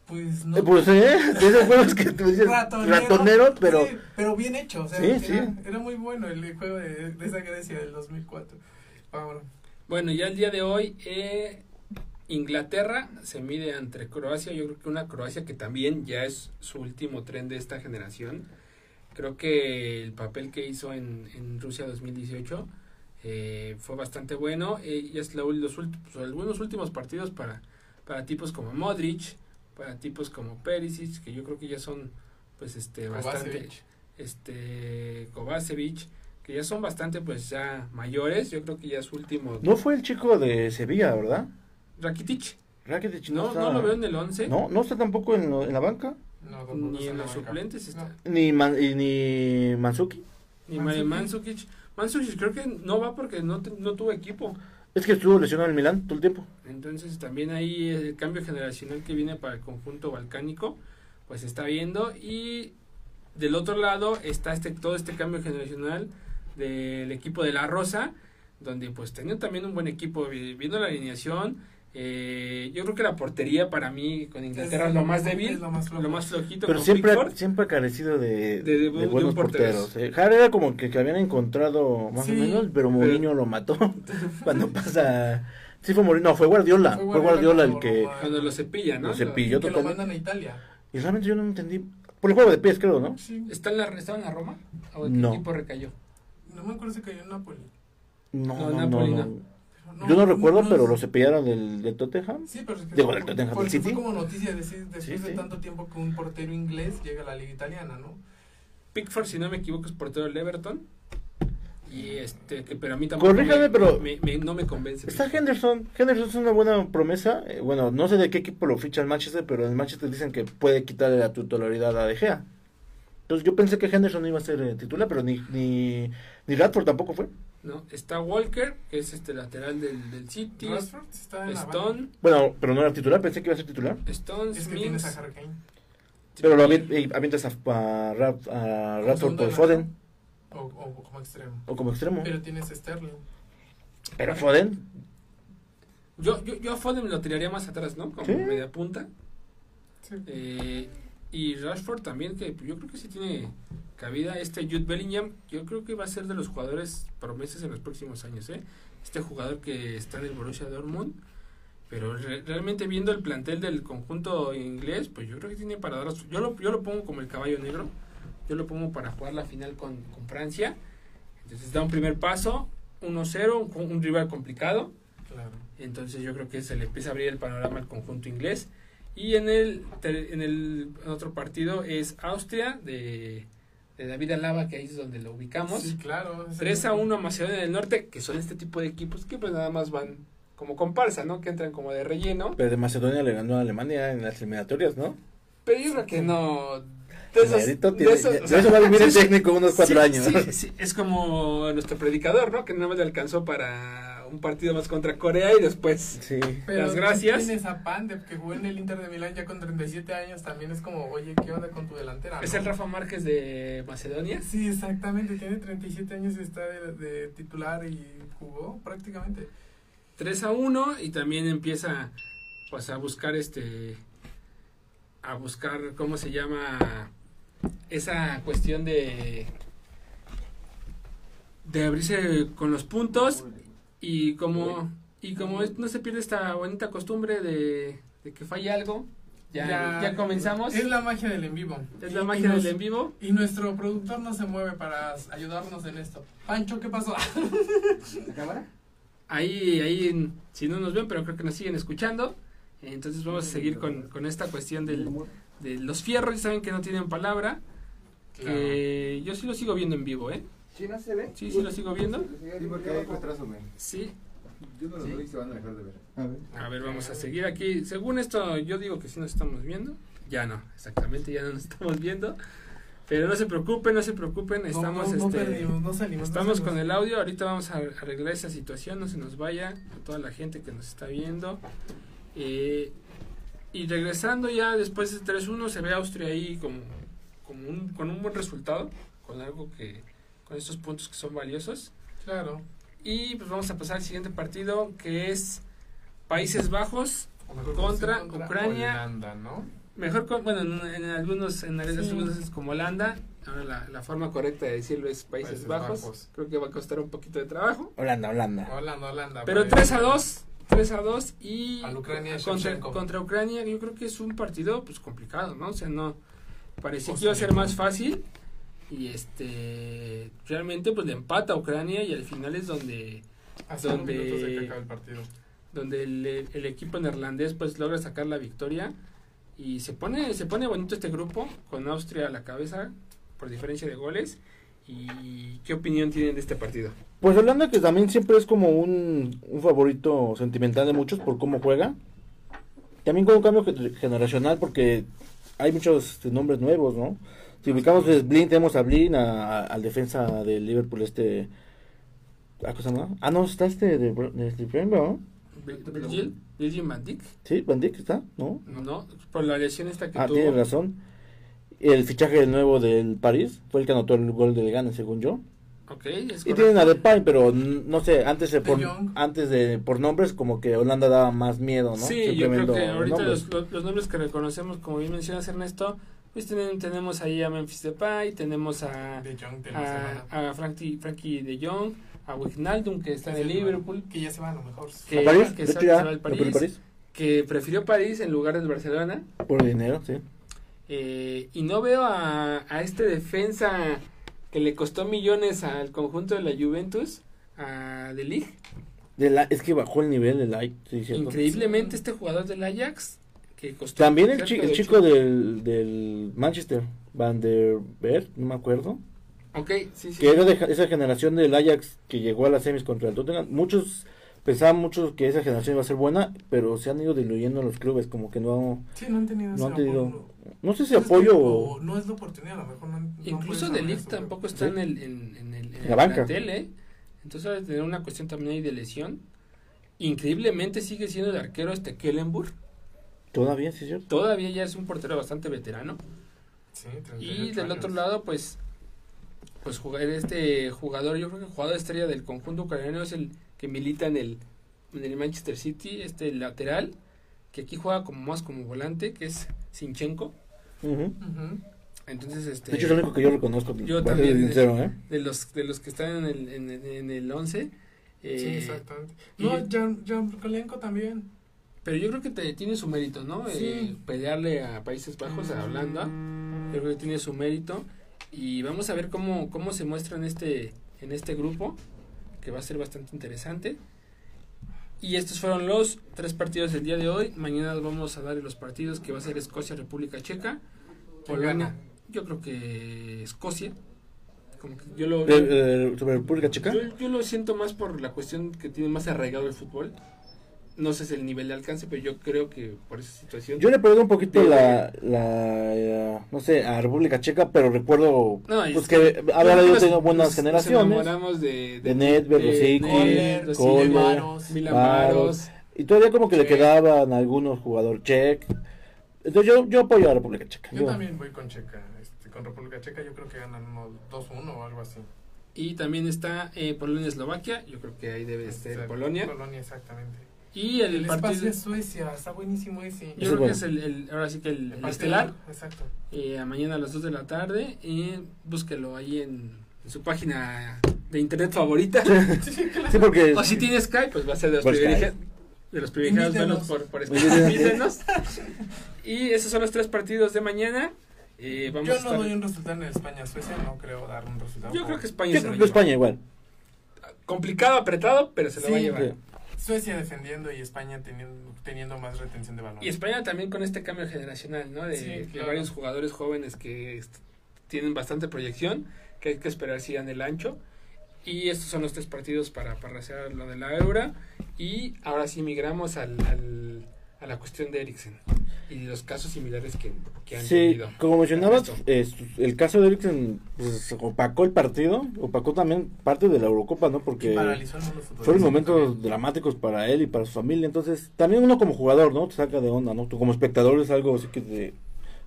Pues no. Eh, Pues, ¿eh? De esos juegos que tú dices ratonero, ratonero, pero. sí, pero bien hecho. O sea, Sí, era, sí. era muy bueno el juego de, de esa Grecia del 2004. Vámonos. Bueno, ya el día de hoy eh, Inglaterra se mide ante Croacia. Yo creo que una Croacia que también ya es su último tren de esta generación. Creo que el papel que hizo en, en Rusia 2018 eh, fue bastante bueno. Eh, y es la, los últimos, algunos últimos partidos para, para tipos como Modric, para tipos como Perisic, que yo creo que ya son pues este bastante Kovacevic. este Kovacevic, que ya son bastante pues ya mayores, yo creo que ya es su último No fue el chico de Sevilla, ¿verdad? Rakitic, Rakitic no, está- no lo veo en el 11, No, no está tampoco en, lo- en la banca. No, ni en los banca. suplentes está, No. Ni, Man- y ni Manzuki. ni Mandzukic. Mandzukic. Mandzukic creo que no va porque no, te- no tuvo equipo, Es que estuvo lesionado el Milán todo el tiempo. entonces también ahí el cambio generacional que viene para el conjunto balcánico, pues está viendo y del otro lado está este todo este cambio generacional del equipo de la Rosa, donde pues tenían también un buen equipo, vi- viendo la alineación. Eh, yo creo que la portería para mí con Inglaterra es, Es lo más es débil, lo más lo más flojito. Pero siempre, Pickford. siempre ha carecido de, De- de- de de un buenos portero. porteros. eh. Jara era como que, que habían encontrado más Sí, o menos, pero Mourinho lo mató. Cuando pasa... Sí fue Mourinho, no, fue Guardiola. Fue Guardiola, el que... lo- Cuando lo cepilla, ¿no? Lo que lo mandan a Italia. Y realmente yo no entendí... Por el juego de pies, creo, ¿no? Sí. ¿Está en la, ¿Estaba en la Roma? ¿O en qué No. equipo recayó? No me acuerdo si cayó en Napoli. No, No, no, no. Napoli no. Pero Yo no recuerdo, pero es- lo cepillaron del, del Tottenham. Sí, pero Digo, fue- del Tottenham, porque del fue City. como noticia decir, después Sí, de sí. tanto tiempo que un portero inglés llega a la liga italiana, ¿no? Pickford, si no me equivoco, es portero del Everton. Y este, que, pero a mí tampoco Corríjame, me- pero- me- me- no me convence. Está Pickford. Henderson. Henderson es una buena promesa. Eh, bueno, no sé de qué equipo lo ficha el Manchester, pero en el Manchester dicen que puede quitarle la titularidad a De Gea. Entonces yo pensé que Henderson iba a ser eh, titular, pero ni, ni, ni Radford tampoco fue. ¿No? Está Walker, que es este lateral del, del City. Rashford está en la Stone, Bueno, pero no era titular, pensé que iba a ser titular. Stone. Es que Smith. tienes a Harry Kane. Pero lo eh, avientas a, a, a segundo por. Foden O, o como extremo. o como extremo. Pero tienes a Sterling. Pero Foden, Yo, yo, yo a Foden me lo tiraría más atrás, ¿no? Como Sí. media punta. Sí. Eh, y Rashford también, que yo creo que sí tiene cabida. Este Jude Bellingham, yo creo que va a ser de los jugadores promesas en los próximos años, ¿eh? Este jugador que está en el Borussia Dortmund. Pero re- realmente viendo el plantel del conjunto inglés, pues yo creo que tiene para dar... Yo lo, yo lo pongo como el caballo negro. Yo lo pongo para jugar la final con, con Francia. Entonces da un primer paso, 1-0, un, un rival complicado. Claro. Entonces yo creo que se le empieza a abrir el panorama al conjunto inglés. Y en el, en el otro partido es Austria de, de David Alaba, que ahí es donde lo ubicamos. Sí, claro. es 3 el- a 1 a Macedonia del Norte, que son este tipo de equipos que pues nada más van como comparsa, ¿no? Que entran como de relleno. pero de Macedonia le ganó a Alemania en las eliminatorias, ¿no? Pero yo creo que no... De esos- esos- eso va a vivir sí, el sí, técnico unos cuatro sí, años. sí, sí, es como nuestro predicador, ¿no? Que nada más le alcanzó para un partido más contra Corea y después... Sí. Pero Las gracias. Tienes a Pandev que jugó en el Inter de Milán ya con 37 años. También es como, oye, ¿qué onda con tu delantera? Es no? el Rafa Márquez de Macedonia. Sí, exactamente. Tiene 37 años y está de, de titular y jugó prácticamente. 3 a 1 y también empieza pues a buscar este a buscar cómo se llama esa cuestión de de abrirse con los puntos y como y como es- no se pierde esta bonita costumbre de, de que falle algo ya, ya, comenzamos Es la magia del en vivo. es la Y- magia nos- del en vivo Y nuestro productor no se mueve para ayudarnos en esto. Pancho, ¿qué pasó? ¿La cámara? Ahí, ahí, si no nos ven, pero creo que nos siguen escuchando. Entonces vamos a seguir con, con esta cuestión del, de los fierros. Ya saben que no tienen palabra. Que yo sí lo sigo viendo en vivo, ¿eh? ¿Sí no se ve? Sí, sí lo sigo viendo. Sí, porque hay retraso, güey. Sí. Yo no lo veo y se van a dejar de ver. A ver. A ver, vamos a seguir aquí. Según esto, yo digo que sí nos estamos viendo. Ya no, exactamente, ya no nos estamos viendo. Pero no se preocupen, no se preocupen. Estamos, no, no, no este, perdimos, no salimos. no Estamos con el audio, ahorita vamos a arreglar esa situación, no se nos vaya, a toda la gente que nos está viendo. Eh, y regresando ya después de 3-1 se ve a Austria ahí como, como un, con un buen resultado, con algo que, con estos puntos que son valiosos. Claro. Y pues vamos a pasar al siguiente partido que es Países Bajos, Contra conocido Ucrania. Holanda, ¿no? mejor, con- bueno, en, en algunos, en algunos Sí. algunos es como Holanda, ahora la, la forma correcta de decirlo es Países, Países Bajos. Bajos. creo que va a costar un poquito de trabajo. Holanda, Holanda. Holanda, Holanda. Pero para 3 a el- 2, 3 a 2 y Al Ucrania contra, contra Ucrania yo creo que es un partido pues complicado, ¿no? O sea, no parecía que iba a ser más fácil y este realmente pues le empata a Ucrania y al final es donde cinco donde- minutos de que acabe el partido. donde el, el equipo neerlandés pues logra sacar la victoria y se pone se pone bonito este grupo con Austria a la cabeza por diferencia de goles y qué opinión tienen de este partido Pues Holanda que también siempre es como un, un favorito sentimental de muchos por cómo juega. También con un cambio ge- generacional porque hay muchos este, nombres nuevos, ¿no? Si ubicamos pues, Blin, tenemos a Blin, a- a- al defensa de Liverpool, este... ¿Ah, cosa más? Ah, no, está este de, Br- de, de Brentford, ¿no? Virgil Virgil van Dijk Sí, Van Dijk está, ¿no? no por la lesión esta que Ah, tuvo tiene razón. El fichaje nuevo del París fue el que anotó el gol del Gana, según yo. Ok, es Y tienen a. Depay, pero no sé, antes de De por, antes de por nombres como que Holanda daba más miedo, ¿no? Sí, yo creo que ahorita los- los nombres que reconocemos, como bien mencionas Ernesto, pues tenemos ahí a Memphis Depay, tenemos a, De Jong a, a Frankie, Frankie de Jong, a Wijnaldum que está en el Liverpool, Que ya se va a lo mejor. que- ¿A París? que ya, al París. París. que prefirió París en lugar del Barcelona. Por dinero, sí. Eh, y no veo a, a este defensa que le costó millones al conjunto de la Juventus, a De Ligt. De la, es que bajó el nivel del sí, cierto. Increíblemente este jugador del Ajax, que costó... También el, chi- el de chico del, del Manchester, Van der Beek, no me acuerdo, Ok, sí, sí. que era de esa generación del Ajax que llegó a las semis contra el Tottenham. Muchos pensaban muchos que esa generación iba a ser buena, pero se han ido diluyendo los clubes, como que no, Sí, no han tenido no han tenido, apoyo. no sé si apoyo o... No es la oportunidad, a lo mejor no. no Incluso De Ligt tampoco está Sí. en el, en, en el, en La el banca. plantel, ¿eh? Entonces debe tener una cuestión también ahí de lesión. Increíblemente sigue siendo el arquero este Kellenburg. Todavía, sí, es cierto. Todavía ya es un portero bastante veterano. Sí, Y 38 del otro lado, pues, pues jugar este jugador, yo creo que el jugador estrella del conjunto ucraniano es el que milita en el, en el Manchester City, este lateral, que aquí juega como más como volante, que es Sinchenko. Entonces, este, De hecho es el único que yo reconozco, Yo también, sincero, ¿eh? de los de los que están en el en, el- en el 11 eh, Sí, exactamente. y- No, Kolenko también. Pero yo creo que te- tiene su mérito no Sí. Eh, pelearle a Países Bajos a Holanda. Yo creo que tiene su mérito. Y vamos a ver cómo cómo se muestra en este en este grupo que va a ser bastante interesante. Y estos fueron los tres partidos del día de hoy. Mañana vamos a dar los partidos que va a ser Escocia República Checa ¿Quién Polonia yo creo que Escocia. Como que yo lo De- de- sobre República Checa. Yo, yo lo siento más por la cuestión que tiene más arraigado el fútbol. No sé si el nivel de alcance, pero yo creo que por esa situación. Yo le perdí un poquito De- la, la eh, no sé, a República Checa, pero recuerdo No, pues es que había Yo tenido buenas nos- generaciones. Nos enamoramos de, De Nedved, Rosicky, Kohler, Kohler, Maros, Milan Maros. Maros. Y todavía como que le quedaban algunos jugadores check. Entonces yo, yo apoyo a República Checa. Yo Yo- también voy con Checa. Este, con República Checa yo creo que ganan unos 2-1 o algo así. Y también está eh, Polonia-Eslovaquia. Yo creo que ahí debe ser Este, Polonia. Polonia, exactamente. Y el, El partido. espacio es Suecia, está buenísimo ese. Yo creo que bueno. es el, el- ahora sí que el, el estelar. Exacto. eh, a mañana a las 2 de la tarde. Y búsquelo ahí en, en su página de internet favorita. Sí, porque O si tiene Skype, pues va a ser de los Por privilegiados. De los privilegiados verlos por, por. Skype. Y esos son los tres partidos de mañana. Eh, vamos a Yo no estar- doy un resultado en España-Suecia, no creo dar un resultado. Yo creo que España yo se lo creo que lleva. España igual. Complicado, apretado, pero se lo Sí, va a llevar. Suecia defendiendo y España teniendo, teniendo más retención de balón. Y España también con este cambio generacional, ¿no? De, Sí, de varios jugadores jóvenes que tienen bastante proyección, que hay que esperar sigan el ancho. Y estos son los tres partidos para, para hacer lo de la Euro. Y ahora sí migramos al, al- a la cuestión de Eriksen y los casos similares que, que han Sí, tenido. como mencionabas, eh, el caso de Eriksen pues, opacó el partido, opacó también parte de la Eurocopa, ¿no? Porque fueron momentos también. dramáticos para él y para su familia, entonces también uno como jugador, ¿no? Te saca de onda, ¿no? Tú como espectador es algo así que te,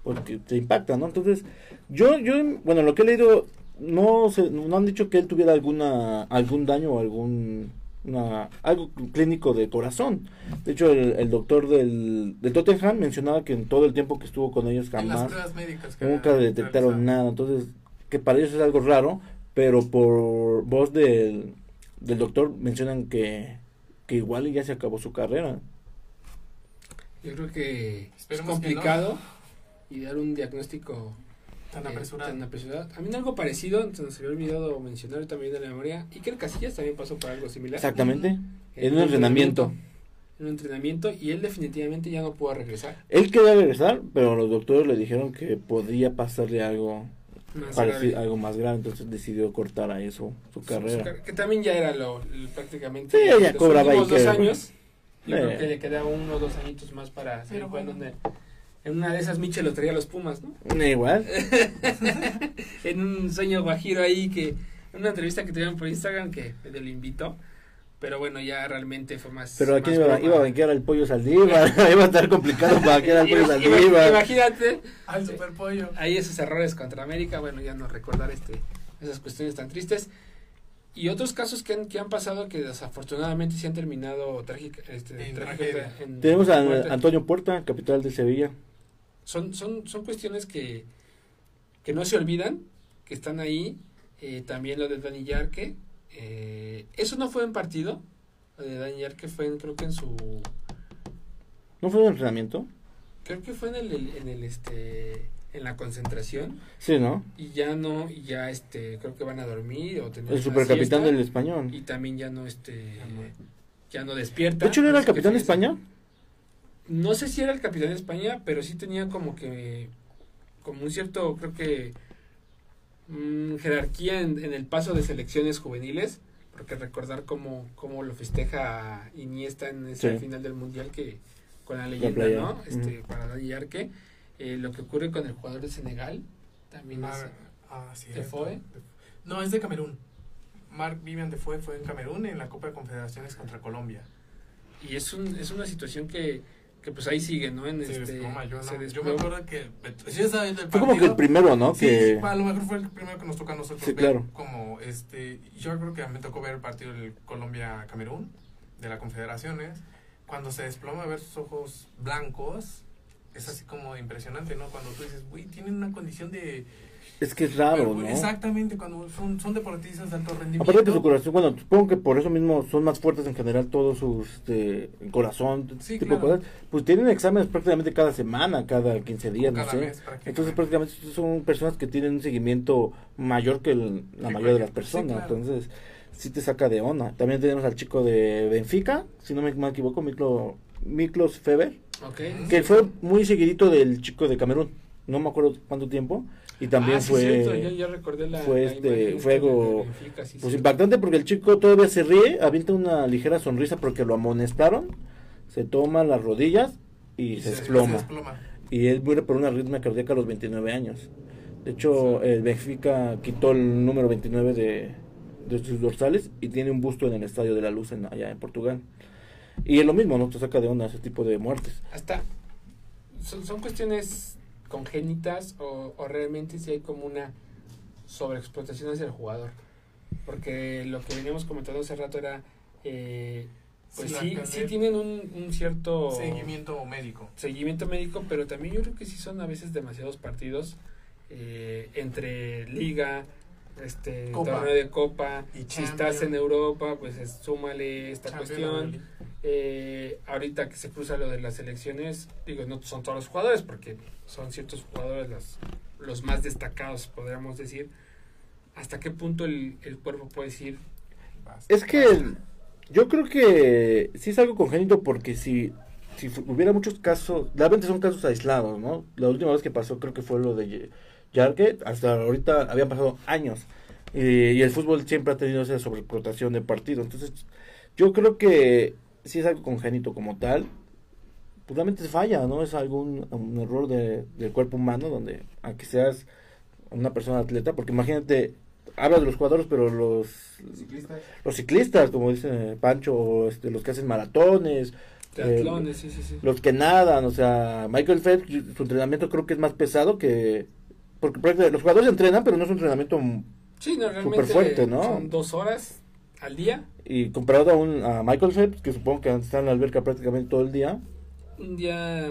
pues, que te impacta, ¿no? Entonces, yo, yo, bueno, lo que he leído, no se, no han dicho que él tuviera alguna, algún daño o algún, una, algo clínico de corazón. De hecho, el, el doctor del, del Tottenham mencionaba que en todo el tiempo que estuvo con ellos jamás nunca detectaron realizado. nada, entonces que para ellos es algo raro, pero por voz del, del doctor mencionan que, que igual ya se acabó su carrera. Yo creo que es que complicado y dar un diagnóstico Tan eh, apresurado. tan apresurado. A mí algo parecido, se nos había olvidado mencionar también de la memoria, y que el Casillas también pasó por algo similar. Exactamente. En En un entrenamiento. En un entrenamiento y él definitivamente ya no pudo regresar. Él quería regresar, pero los doctores le dijeron que podía pasarle algo Más parecido, grave. algo más grave, entonces decidió cortar a eso su Su- carrera. su car- que también ya era lo, lo- prácticamente Sí, ya los cobraba que- dos años. Yo Eh. creo que le quedaba uno o dos añitos más para jugando bueno. en, el- en una de esas Michel lo traía a los Pumas, ¿no? Igual. en un sueño guajiro ahí que en una entrevista que tuvieron por Instagram que lo invitó pero bueno ya realmente fue más Pero aquí más iba, a banquear al pollo Saldívar, iba a estar complicado banquear al pollo Saldívar. imagínate Al superpollo. ahí esos errores contra América bueno ya no recordar este esas cuestiones tan tristes y otros casos que han, que han pasado que desafortunadamente se han terminado trágica, este, En trágica- tragedia. en Tenemos a. Antonio Puerta, capital de Sevilla. Son, son, son cuestiones que, que no se olvidan, que están ahí. Eh, también lo de Dani Yarque. eh, eso no fue en partido. Lo de Dani Yarque fue en, creo que en su... ¿No fue un entrenamiento? Creo que fue en el, en el este en la concentración Sí, ¿no? y ya no y ya este creo que van a dormir o tener El supercapitán siesta, del español. y también ya no este ya no despierta De hecho, ¿no era el capitán de. España? No sé si era el capitán de España, pero sí tenía como que, como un cierto, creo que, mm, jerarquía en, en el paso de selecciones juveniles, porque recordar cómo, cómo lo festeja Iniesta en ese Sí. final del Mundial que con la leyenda, ¿no? Este. Para Dani Arque, eh, lo que ocurre con el jugador de Senegal, también es, ah, sí, ¿Defoe? No, es de Camerún. Mark Vivian Defoe fue en Camerún en la Copa de Confederaciones contra Colombia. y es, un, es una situación que, que pues ahí sigue, ¿no? En Se este, desploma, yo, no- se yo me acuerdo que sí, estaba viendo el Fue como que el primero, ¿no? Sí, que... a lo mejor fue el primero que nos toca a nosotros Sí, ver claro. como este yo creo que me tocó ver el partido del Colombia Camerún de la Confederaciones cuando se desploma ver sus ojos blancos es así como impresionante no cuando tú dices güey tienen una condición de Es que es raro, Pero, ¿no? exactamente cuando son, son deportistas de alto rendimiento Aparte que su corazón, bueno, supongo que por eso mismo son más fuertes en general todos sus este, corazón, Sí, tipo de claro. cosas. Pues tienen exámenes prácticamente cada semana, cada 15 días, no cada sé. mes, prácticamente. Entonces prácticamente son personas que tienen un seguimiento mayor que el- la Sí, mayoría de las sí, personas. claro. Entonces sí te saca de onda. También tenemos al chico de Benfica, si no me, me equivoco, Miklo, Miklos Feber, que fue muy seguidito del chico de Camerún. No me acuerdo cuánto tiempo. Y también Ah, sí, fue... cierto, ya, ya recordé la, fue la este- imagen fue que de algo, Benfica, sí, Pues sí. impactante porque el chico todavía se ríe, avienta una ligera sonrisa porque lo amonestaron, se toma las rodillas y, se, desploma. desploma. Y él muere por una arritmia cardíaca a los 29 años. De hecho, el Benfica quitó el número 29 de, de sus dorsales y tiene un busto en el Estadio de la Luz en, allá en Portugal. Y es lo mismo, ¿no? Te saca de onda ese tipo de muertes. hasta son, son cuestiones congénitas o, o realmente si hay como una sobreexplotación hacia el jugador porque lo que veníamos comentando hace rato era eh, pues Sí, sí tienen un, un cierto seguimiento médico. Seguimiento médico pero también yo creo que sí son a veces demasiados partidos eh, entre liga este Copa. torneo de copa Y si Champions. estás en Europa pues es- súmale esta Champions cuestión eh, ahorita que se cruza lo de las elecciones, digo, no son todos los jugadores, porque son ciertos jugadores los, los más destacados, podríamos decir. ¿Hasta qué punto el, el cuerpo puede decir? Es que yo creo que sí es algo congénito porque si, si hubiera muchos casos, realmente son casos aislados, ¿no? La última vez que pasó creo que fue lo de Ye- Yarke, hasta ahorita habían pasado años y, y el fútbol siempre ha tenido esa sobreexplotación de partidos, entonces yo creo que sí es algo congénito como tal, pues realmente falla, ¿no? Es algún un error de- del cuerpo humano donde, aunque seas una persona atleta, porque imagínate, hablas de los jugadores, pero los Ciclistas. los ciclistas, como dice Pancho, este, los que hacen maratones, Triatlones, sí, sí, sí. los que nadan, o sea, Michael Phelps, su entrenamiento creo que es más pesado que... Porque los jugadores entrenan, pero no es un entrenamiento... Sí, no, realmente Superfuerte, ¿no? son dos horas al día. Y comparado a, un, a Michael Phelps, que supongo que está en la alberca prácticamente todo el día, Un día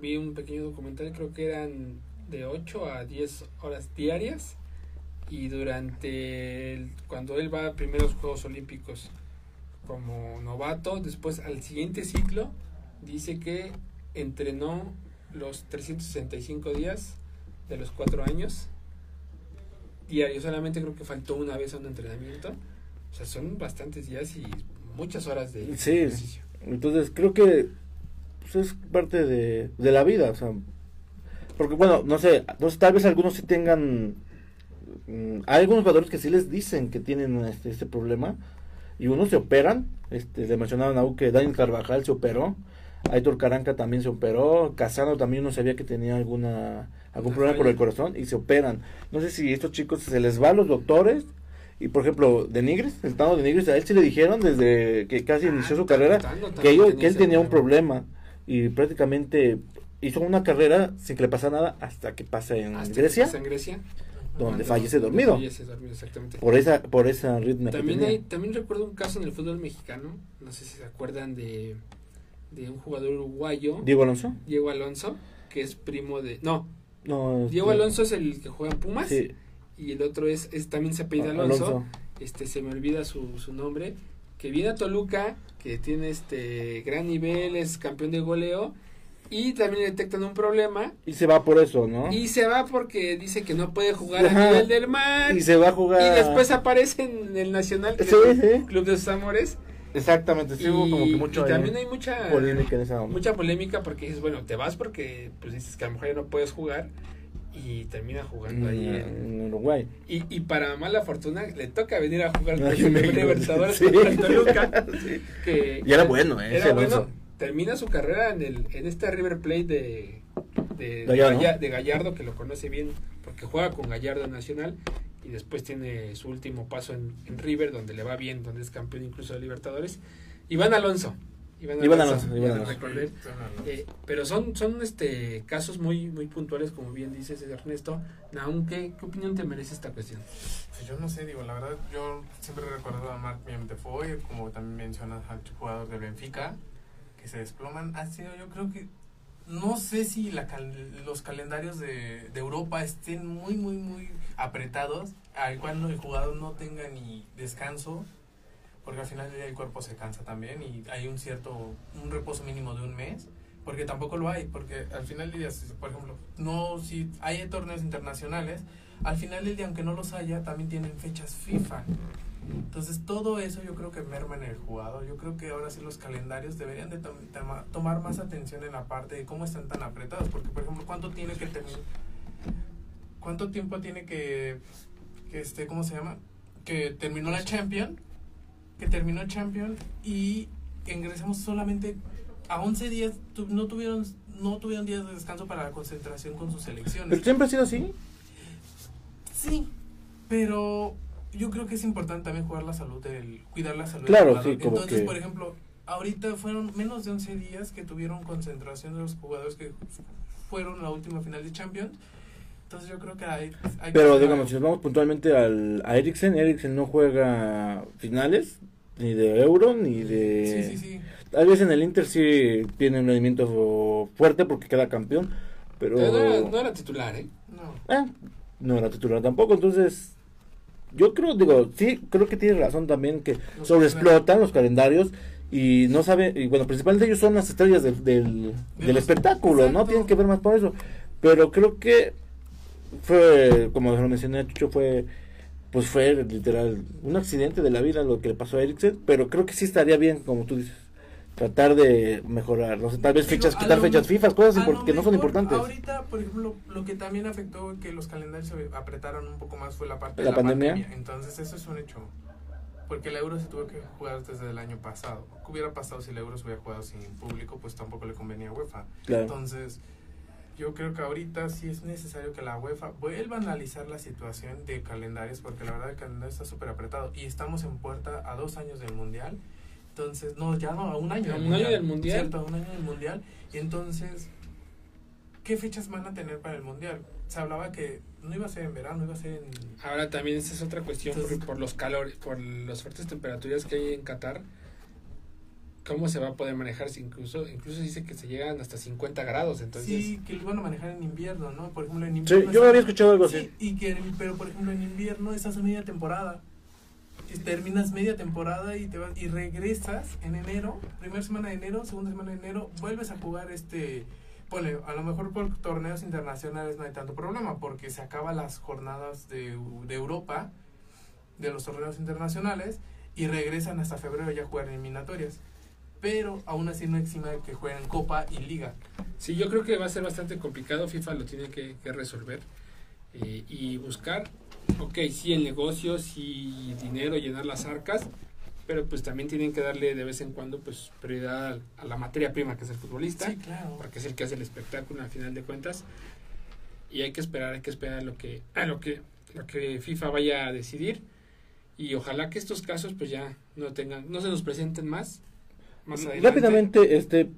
vi un pequeño documental, creo que eran de 8 a 10 horas diarias. Y durante el- cuando él va a primeros Juegos Olímpicos como novato, después al siguiente ciclo, dice que entrenó los 365 días de los 4 años diario. Solamente creo que faltó una vez a un entrenamiento. O sea, son bastantes días y muchas horas de Sí. ejercicio. Entonces creo que pues, es parte de, de la vida, o sea, porque bueno, no sé, sé, tal vez algunos sí tengan, mm, hay algunos jugadores que sí les dicen que tienen este, este problema y unos se operan, este, le mencionaban a U que Daniel Carvajal se operó, Aitor Caranca también se operó, Casano también no sabía que tenía alguna algún problema por falla. el corazón y se operan. No sé si estos chicos se les va a los doctores y por ejemplo, de Nigris, el Tano de Nigris, a él sí le dijeron desde que casi Ah, inició su carrera que, ellos- él tenía un problema y prácticamente hizo una carrera sin que le pasara nada hasta que pasa en Hasta que Grecia pasa en Grecia. donde fallece dormido. Fallece dormido, exactamente. Por esa, por esa ritmo También, hay, también recuerdo un caso en el fútbol mexicano, no sé si se acuerdan de, de un jugador uruguayo, Diego Alonso. Diego Alonso, que es primo de... No, No, Diego Alonso es el que juega en Pumas Sí, y el otro es, es también se apellida Alonso, este se me olvida su, su nombre, que viene a Toluca, que tiene este gran nivel, es campeón de goleo y también detectan un problema Y se va por eso, ¿no? y se va porque dice que no puede jugar Ajá. a nivel del mar Y se va a jugar. y después aparece en el Nacional, que Sí, es el sí. Club de sus amores. Exactamente, sí, hubo como que mucho y también hay mucha polémica en esa onda. mucha polémica porque dices, bueno, te vas porque pues dices que a lo mejor ya no puedes jugar y termina jugando ahí en- en Uruguay. y, y para mala fortuna le toca venir a jugar Ay, con México, Libertadores sí. contra el Toluca que Y era bueno, ¿eh? era bueno termina su carrera en el en este River Plate de de, Gallardo. Galla- de Gallardo que lo conoce bien porque juega con Gallardo Nacional y después tiene su último paso en, en River donde le va bien donde es campeón incluso de Libertadores Iván Alonso Iván Iván Alonso, Iván Alonso. recordé. Eh, pero son, son este casos muy, muy puntuales, como bien dices Ernesto. Naum, ¿qué, ¿qué opinión te merece esta cuestión? Pues yo no sé, digo, la verdad, yo siempre he recordado a Marc Defoe, como también mencionas al jugador del Benfica, que se desploman. Ha sido, yo creo que, no sé si la cal- los calendarios de, de Europa estén muy, muy, muy apretados, al cual el jugador no tenga ni descanso, porque al final el cuerpo se cansa también y hay un cierto, un reposo mínimo de un mes. Porque tampoco lo hay, porque al final del día, por ejemplo, no, si hay torneos internacionales, al final del día, aunque no los haya, también tienen fechas FIFA. Entonces, todo eso yo creo que merma en el jugador. Yo creo que ahora sí los calendarios deberían de tom- toma- tomar más atención en la parte de cómo están tan apretados. Porque, por ejemplo, ¿cuánto tiene que terminar? ¿Cuánto tiempo tiene que, que este, ¿cómo se llama? Que terminó la Champion, que terminó Champion y ingresamos solamente a 11 días, tu- no tuvieron no tuvieron días de descanso para la concentración con sus selecciones. Pero siempre ha sido así. Sí, pero yo creo que es importante también jugar la salud del, cuidar la salud Claro, del sí, como Entonces, que- por ejemplo, ahorita fueron menos de 11 días que tuvieron concentración de los jugadores que fueron la última final de Champions. Entonces yo creo que hay, hay Pero que- digamos, si nos vamos puntualmente al, a Eriksen, Eriksen no juega finales, ni de Euro, ni de... Sí, sí, sí. Tal vez en el Inter sí tiene un rendimiento fuerte porque queda campeón, pero... Pero no, era, no era titular, ¿eh? No. Eh, no era titular tampoco, entonces... Yo creo, digo, sí, creo que tiene razón también que Los sobreexplotan los calendarios y no sabe, y bueno, principalmente ellos son las estrellas del, del, espectáculo, ¿no? Tienen que ver más por eso. Pero creo que fue, como lo mencioné, Chucho, fue, pues fue literal un accidente de la vida lo que le pasó a Eriksen, pero creo que sí estaría bien, como tú dices, tratar de mejorar, no sé, tal vez fechas, quitar fechas FIFA, cosas que no son importantes. Ahorita, por ejemplo, lo que también afectó que los calendarios se apretaron un poco más fue la parte ¿La de la pandemia? pandemia. Entonces, eso es un hecho. Porque el euro se tuvo que jugar desde el año pasado. ¿Qué hubiera pasado si el euro se hubiera jugado sin público? Pues tampoco le convenía a UEFA. Claro. Entonces, yo creo que ahorita sí es necesario que la UEFA vuelva a analizar la situación de calendarios, porque la verdad el calendario está súper apretado. Y estamos en puerta a dos años del Mundial. Entonces, no, ya no, a un año A un año Mundial. del Mundial. Cierto, a un año del Mundial. Y entonces, ¿qué fechas van a tener para el Mundial? Se hablaba que no iba a ser en verano, iba a ser en... Ahora también esa es otra cuestión por, Entonces- por los calores, por las fuertes temperaturas que hay en Qatar. ¿Cómo se va a poder manejar? Si incluso, incluso dice que se llegan hasta 50 grados, entonces... sí, que lo iban a manejar en invierno, ¿no? Por ejemplo, en Sí, invierno... yo había escuchado algo Sí, así. y que, pero por ejemplo en invierno estás en media temporada. Terminas media temporada y te vas y regresas en enero, primera semana de enero, segunda semana de enero, vuelves a jugar este ponle, a lo mejor por torneos internacionales no hay tanto problema porque se acaban las jornadas de, de Europa de los torneos internacionales y regresan hasta febrero ya a jugar eliminatorias. Pero aún así no exime que jueguen Copa y Liga. Sí, yo creo que va a ser bastante complicado. FIFA lo tiene que, que resolver eh, y buscar, ok, sí, el negocio, sí, dinero, llenar las arcas, pero pues también tienen que darle de vez en cuando pues prioridad a, la materia prima que es el futbolista, Sí, claro. porque es el que hace el espectáculo al final de cuentas. Y hay que esperar, hay que esperar a lo que, a lo que, lo que FIFA vaya a decidir. Y ojalá que estos casos pues ya no tengan, no se nos presenten más. Más adelante. Rápidamente, este,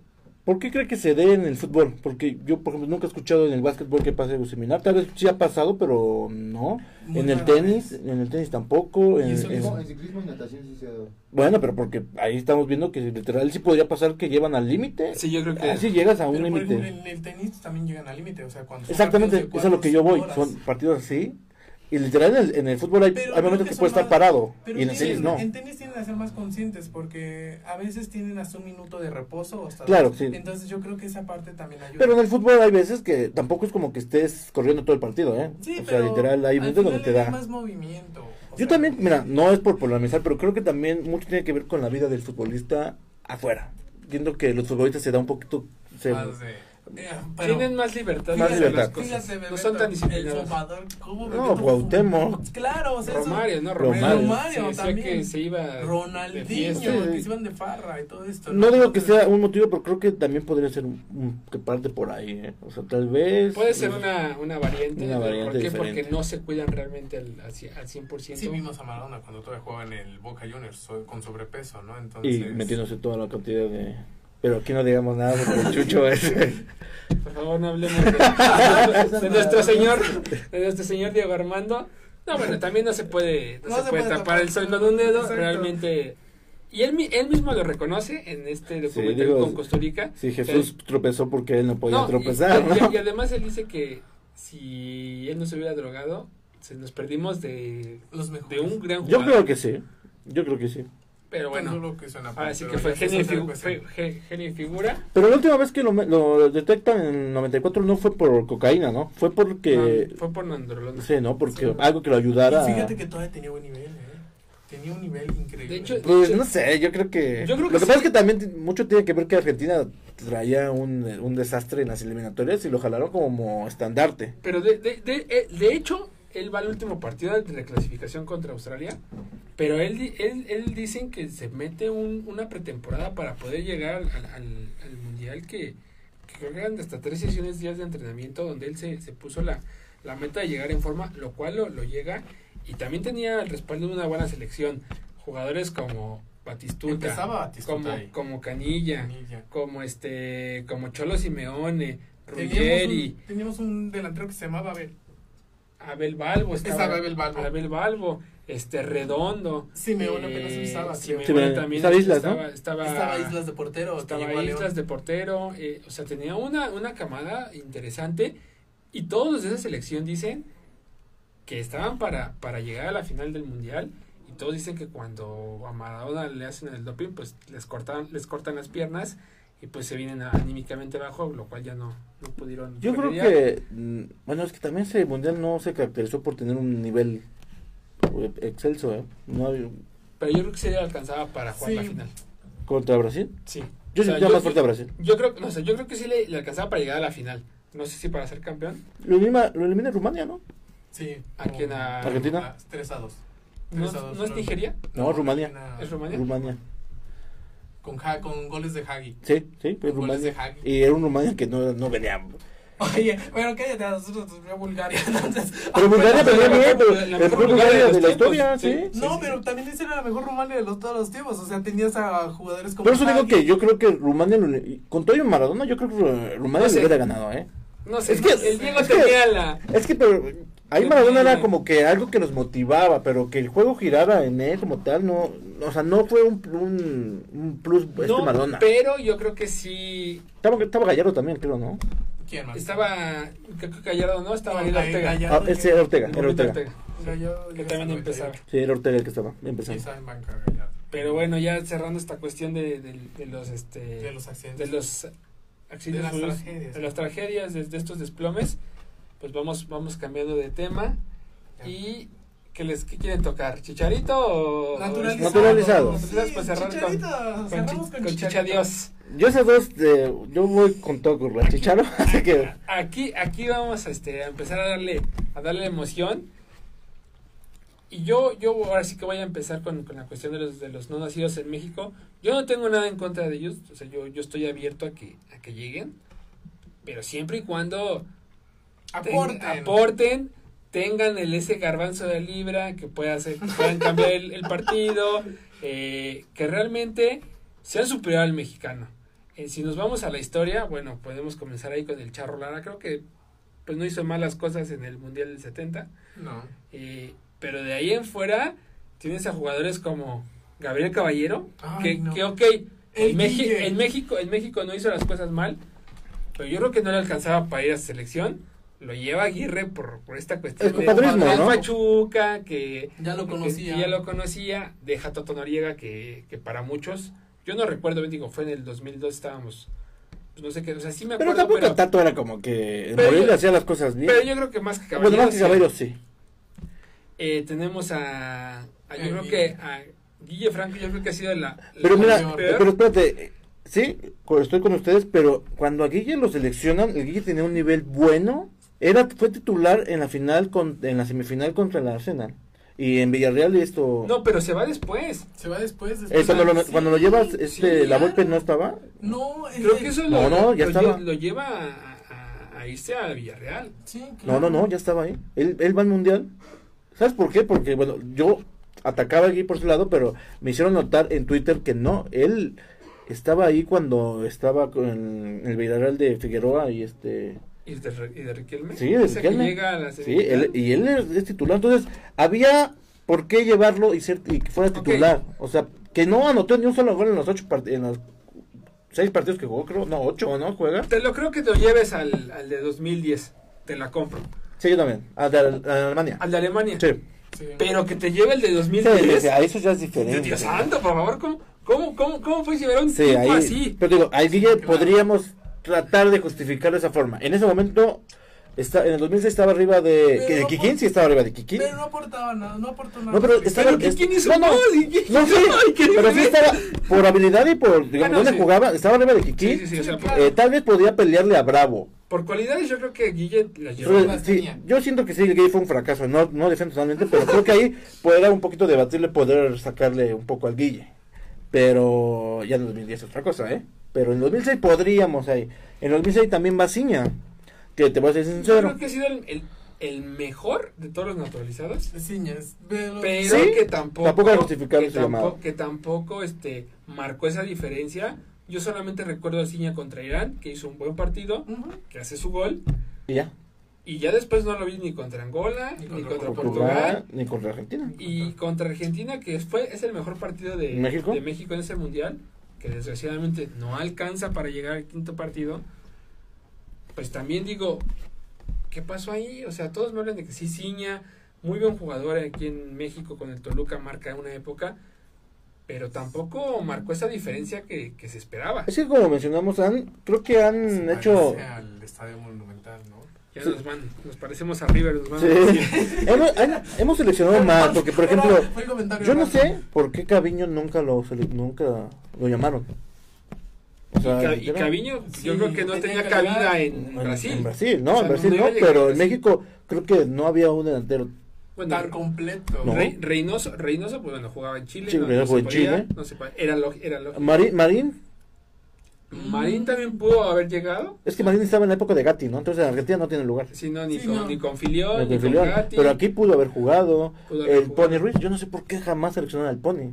¿Por qué cree que se dé en el fútbol? Porque yo, por ejemplo, nunca he escuchado en el básquetbol que pase algo similar. Tal vez sí ha pasado, pero no. Muy en el tenis, vez. en el tenis tampoco. Y en- eso en- mismo- En ciclismo y natación sí se ha dado. Bueno, pero porque ahí estamos viendo que literal sí podría pasar que llevan al límite. Sí, yo creo que Así llegas a un límite. en el tenis también llegan al límite, o sea, cuando son Exactamente, eso es a lo que yo voy. horas. Son partidos así. Y literal en el, en el fútbol hay, hay momentos que que puede estar más- parado. Pero Y en el tenis no. En tenis tienen que ser más conscientes porque a veces tienen hasta un minuto de reposo. o hasta Claro, dos. sí. Entonces yo creo que esa parte también ayuda. Pero en el fútbol hay veces que tampoco es como que estés corriendo todo el partido, ¿eh? Sí, o sea, pero literal hay momentos donde te da. más movimiento. Yo sea, también, mira, no es por polemizar, pero creo que también mucho tiene que ver con la vida del futbolista afuera. Viendo que los futbolistas se da un poquito... Se, de- eh, pero- tienen más libertad. Más libertad. las cosas. Fíjate, no son Bebeto, tan El disciplinados. fumador, ¿cómo No, Bebeto Cuauhtémoc. Claro, o sea, Romario, ¿no? Romario. Romario decía también. que se iba Ronaldinho, fiesta. Sí. que se iban de farra y todo esto. no digo que sea un motivo, pero creo que también podría ser un, un- que parte por ahí, ¿eh? O sea, tal vez... Puede ser una, una variante. Una ¿no? variante ¿Por qué? diferente. Porque no se cuidan realmente al, al cien- al 100%. Sí, vimos a Maradona cuando todavía jugaba en el Boca Juniors con sobrepeso, ¿no? Entonces, Y metiéndose toda la cantidad de... Pero aquí no digamos nada porque el chucho es... Por favor, no hablemos de, de nuestro señor, de nuestro señor Diego Armando. No, bueno, también no se puede, no se, puede, tapar el sol con un dedo, Exacto. realmente. Y él, mi- él mismo lo reconoce en este documental digo, con Costa Rica. Si Jesús tropezó porque él no podía No, tropezar, y, ¿no? y además él dice que si él no se hubiera drogado, se nos perdimos de, los mejores. de un gran Yo jugador. creo que sí. Yo creo que sí. Pero Bueno, lo que suena ahora sí pero que fue genio y, figu- figura. Pero la última vez que lo, me- lo detectan en 94 no fue por cocaína, ¿no? Fue porque... No, fue por Nandrolona. Sí, ¿no? Porque Sí. algo que lo ayudara... Y fíjate que todavía tenía buen nivel, ¿eh? Tenía un nivel increíble. De hecho, Pues no sé, yo creo que... Yo creo que lo que pasa es que también mucho tiene que ver que Argentina traía un, un desastre en las eliminatorias y lo jalaron como estandarte. Pero de, de, de, eh, de hecho, él va al último partido de la clasificación contra Australia. Pero él, él, él dicen que se mete un, una pretemporada para poder llegar al, al, al mundial que, que creo que eran hasta tres sesiones días de entrenamiento donde él se, se puso la, la meta de llegar en forma, lo cual lo, lo llega y también tenía el respaldo de una buena selección. Jugadores como Batistuta, como, ahí. como Canilla, Canilla. como este, como Cholo Simeone, Teníamos Ruggeri. un, teníamos un delantero que se llamaba Abel. Abel Balbo estaba, Estaba Abel Balbo. Abel Balbo, este Redondo. Simeone apenas eh, usaba, Simeone Simeone. también Estaba Islas, ¿no? estaba, Islas de portero. estaba. Islas de portero, eh, o sea, tenía una, una camada interesante y todos de esa selección dicen que estaban para, para llegar a la final del mundial y todos dicen que cuando a Maradona le hacen el doping, pues les cortan, les cortan las piernas y pues se vienen anímicamente abajo, lo cual ya no, no pudieron. Yo creo remediar. que... mm, Bueno, es que también ese mundial no se caracterizó por tener un nivel eh, excelso, ¿eh? No hay- Pero yo creo que sí le alcanzaba para jugar Sí. la final. contra Brasil. Sí. Yo O sea, sentía más fuerte a Brasil. Yo creo, no sé, yo creo que sí le, le alcanzaba para llegar a la final. No sé si para ser campeón. Lo elimina, lo elimina Rumania, ¿no? Sí. ¿A quién? ¿A Argentina? 3 a 2. ¿No, 3 a 2, ¿no es ¿no? Nigeria? No, Rumania. ¿Es Rumania? Rumania. Con, ha con goles de Hagi. Sí, sí, fue Con goles de Rumania. Hagi. Y era un Rumania que no, no venía. Oye, bueno, cállate, a nosotros nos vio Bulgaria, entonces. Pero Bulgaria pero venía la bien, mejor- pero la el mejor mejor Bulgaria de de la historia, sí. No, pero también esa era la mejor Rumania de los, todos los tiempos. O sea, tenías a jugadores como. Por eso digo que yo creo que Rumania, con todo y Maradona, yo creo que Rumania No sé. le hubiera ganado, ¿eh? No sé, Es que- el Diego es que- tenía la... Es que, pero ahí Maradona era como que algo que los motivaba, pero que el juego girara en él como tal, no, o sea, no fue un, un, un plus este No, Maradona. pero yo creo que sí... Estaba, estaba Gallardo también, creo, ¿no? ¿Quién más? Estaba... Creo que Gallardo no, estaba No, Ortega. Gallardo. Ah, ese era Ortega, era Ortega. Ortega. Gallardo Que también empezaba. 98. Sí, era Ortega el que estaba Sí, empezando. estaba en banca Gallardo. Pero bueno, ya cerrando esta cuestión de, de, de los... Este, De los accidentes. de los accidentes, De las de, tragedias. de las tragedias, de, de estos desplomes, pues vamos, vamos cambiando de tema. Y ¿qué les qué quieren tocar? ¿Chicharito o Naturalizado. Naturalizado. Sí, pues, cerrar Chicharito, con, cerramos con con Chicharito. Chicha Dios? Yo esos dos, eh, yo voy con todo con la Chicharo, así que Aquí, aquí vamos este, a empezar a darle, a darle emoción. Y yo, yo ahora sí que voy a empezar con, con la cuestión de los, de los no nacidos en México. Yo no tengo nada en contra de ellos, o sea, yo, yo estoy abierto a que, a que lleguen, pero siempre y cuando ten- Aporten. aporten, tengan el ese garbanzo de libra que pueda hacer, que puedan cambiar el, el partido, eh, que realmente sean superior al mexicano. Eh, si nos vamos a la historia, bueno, podemos comenzar ahí con el Charro Lara. Creo que pues no hizo malas cosas en el Mundial del 70. No. eh, pero de ahí en fuera tienes a jugadores como Gabriel Caballero, Ay, que, no. que ok, en, en México, en México no hizo las cosas mal, pero yo creo que no le alcanzaba para ir a selección. Lo lleva Aguirre por, por esta cuestión El compadrismo, Real ¿no? Pachuca, que, Ya lo conocía. que ya lo conocía, deja Toto Noriega, que, que para muchos, yo no recuerdo bien, digo, fue en el 2002, estábamos, pues no sé qué, o sea, sí me Pero tampoco pero, Tato era como que en Pero Morelia hacía las cosas bien. pero yo creo que más que bueno, más que sí. Cabello sí. Eh, tenemos a, a- yo Eh, creo que a Guille Franco, yo creo que ha sido la, Pero la mira, peor. eh, pero espérate, eh, sí, estoy con ustedes, pero cuando a Guille lo seleccionan, el Guille tenía un nivel bueno, era fue titular en la final con, en la semifinal contra el Arsenal. Y en Villarreal esto No, pero se va después. Se va después. eh, después cuando, lo, sí. cuando lo llevas este sí, la golpe no estaba. No, es Creo de- que eso No, lo, no, ya lo, estaba. lle- lo lleva a, a- a irse a Villarreal. Sí, No, claro. no, no, ya estaba ahí. Él, él va al mundial. ¿Sabes por qué? Porque bueno, yo atacaba aquí por su lado, pero me hicieron notar en Twitter que no, él estaba ahí cuando estaba con el Villarreal de Figueroa y este ¿Y de, y de Riquelme? Sí, de Riquelme. llega a la Sí, él, y él es, es titular. Entonces, había por qué llevarlo y, ser, y que fuera titular. O sea, que no anotó ni un solo gol en los ocho en los seis partidos que jugó, creo. No, ocho, ¿no? Juega. Te lo creo que te lo lleves al, al de 2010. Te la compro. Sí, yo también. A, de, Alemania. Al de Alemania. Sí. Sí. Pero que te lleve el de Sí, 2010. sí, a eso ya es diferente. Dios santo, por favor, ¿cómo, cómo, cómo, cómo llevar a un Sí, ahí. así? Pero digo, ahí Claro. podríamos tratar de justificarlo de esa forma. En ese momento, está, en el 2006 estaba arriba de. Pero que de Kikín, sí estaba arriba de Kikín. Pero no aportaba nada, no aportó nada. No, pero estaba. Pero quién hizo no, no, gol, y quién- no, sí, Ay, qué pero sí estaba por habilidad y por digamos Bueno, dónde sí. jugaba, estaba arriba de Kikín. Sí, sí, sí, o sea, claro. Eh, tal vez podía pelearle a Bravo. Por cualidades yo creo que Guille la llevó. Pero, las sí, tenía. yo siento que sí, el gay fue un fracaso. No, no defiendo totalmente, pero creo que ahí podrá un poquito debatible poder sacarle un poco al Guille. Pero ya en 2010 es otra cosa, ¿eh? Pero en 2006 podríamos ahí. En 2006 también va Ciña, que te voy a ser Yo sincero. creo que ha sido el, el, el mejor de todos los naturalizados. Ciñas, pero- Pero Sí, que tampoco, tampoco justificable que su llamado. tampoco, que tampoco este, marcó esa diferencia. Yo solamente recuerdo a Ciña contra Irán, que hizo un buen partido, que hace su gol. Y ya. Y ya después no lo vi ni contra Angola, Ni ni contra contra, Portugal, Portugal. ni contra Argentina. Y contra Argentina, que fue es el mejor partido de ¿México? de México en ese mundial, que desgraciadamente no alcanza para llegar al quinto partido. Pues también digo, ¿qué pasó ahí? O sea, todos me hablan de que sí, Ciña, muy buen jugador aquí en México con el Toluca, marca una época, pero tampoco marcó esa diferencia que, que se esperaba. Es que como mencionamos, han, creo que han Se hecho... al estadio monumental, ¿no? Ya Sí. nos van, nos parecemos a River, nos van Sí. a decir. hemos, seleccionado más, porque por ejemplo... fue el comentario Yo no sé por qué Caviño nunca lo nunca lo llamaron. O Y, sea. Caviño, yo creo que no tenía cabida en En- Brasil. En Brasil, no, O sea, en Brasil no pero en. México creo que no había un delantero. Bueno, Tan completo. No. Rey- Reynoso, Reynoso, pues bueno, jugaba en Chile. Sí, no, Reynoso no se jugó en podía, Chile. no se podía, era, lógico, era lógico. Marín, Marín, Marín también pudo haber llegado. es que Marín estaba en la época de Gatti, ¿no? Entonces en Argentina no tiene lugar. Si no, ni, Sí, con, no. ni con Filión, No ni con filial. Gatti. Pero aquí pudo haber jugado. Pudo haber el jugado. Pony Ruiz, yo no sé por qué jamás seleccionaron al Pony.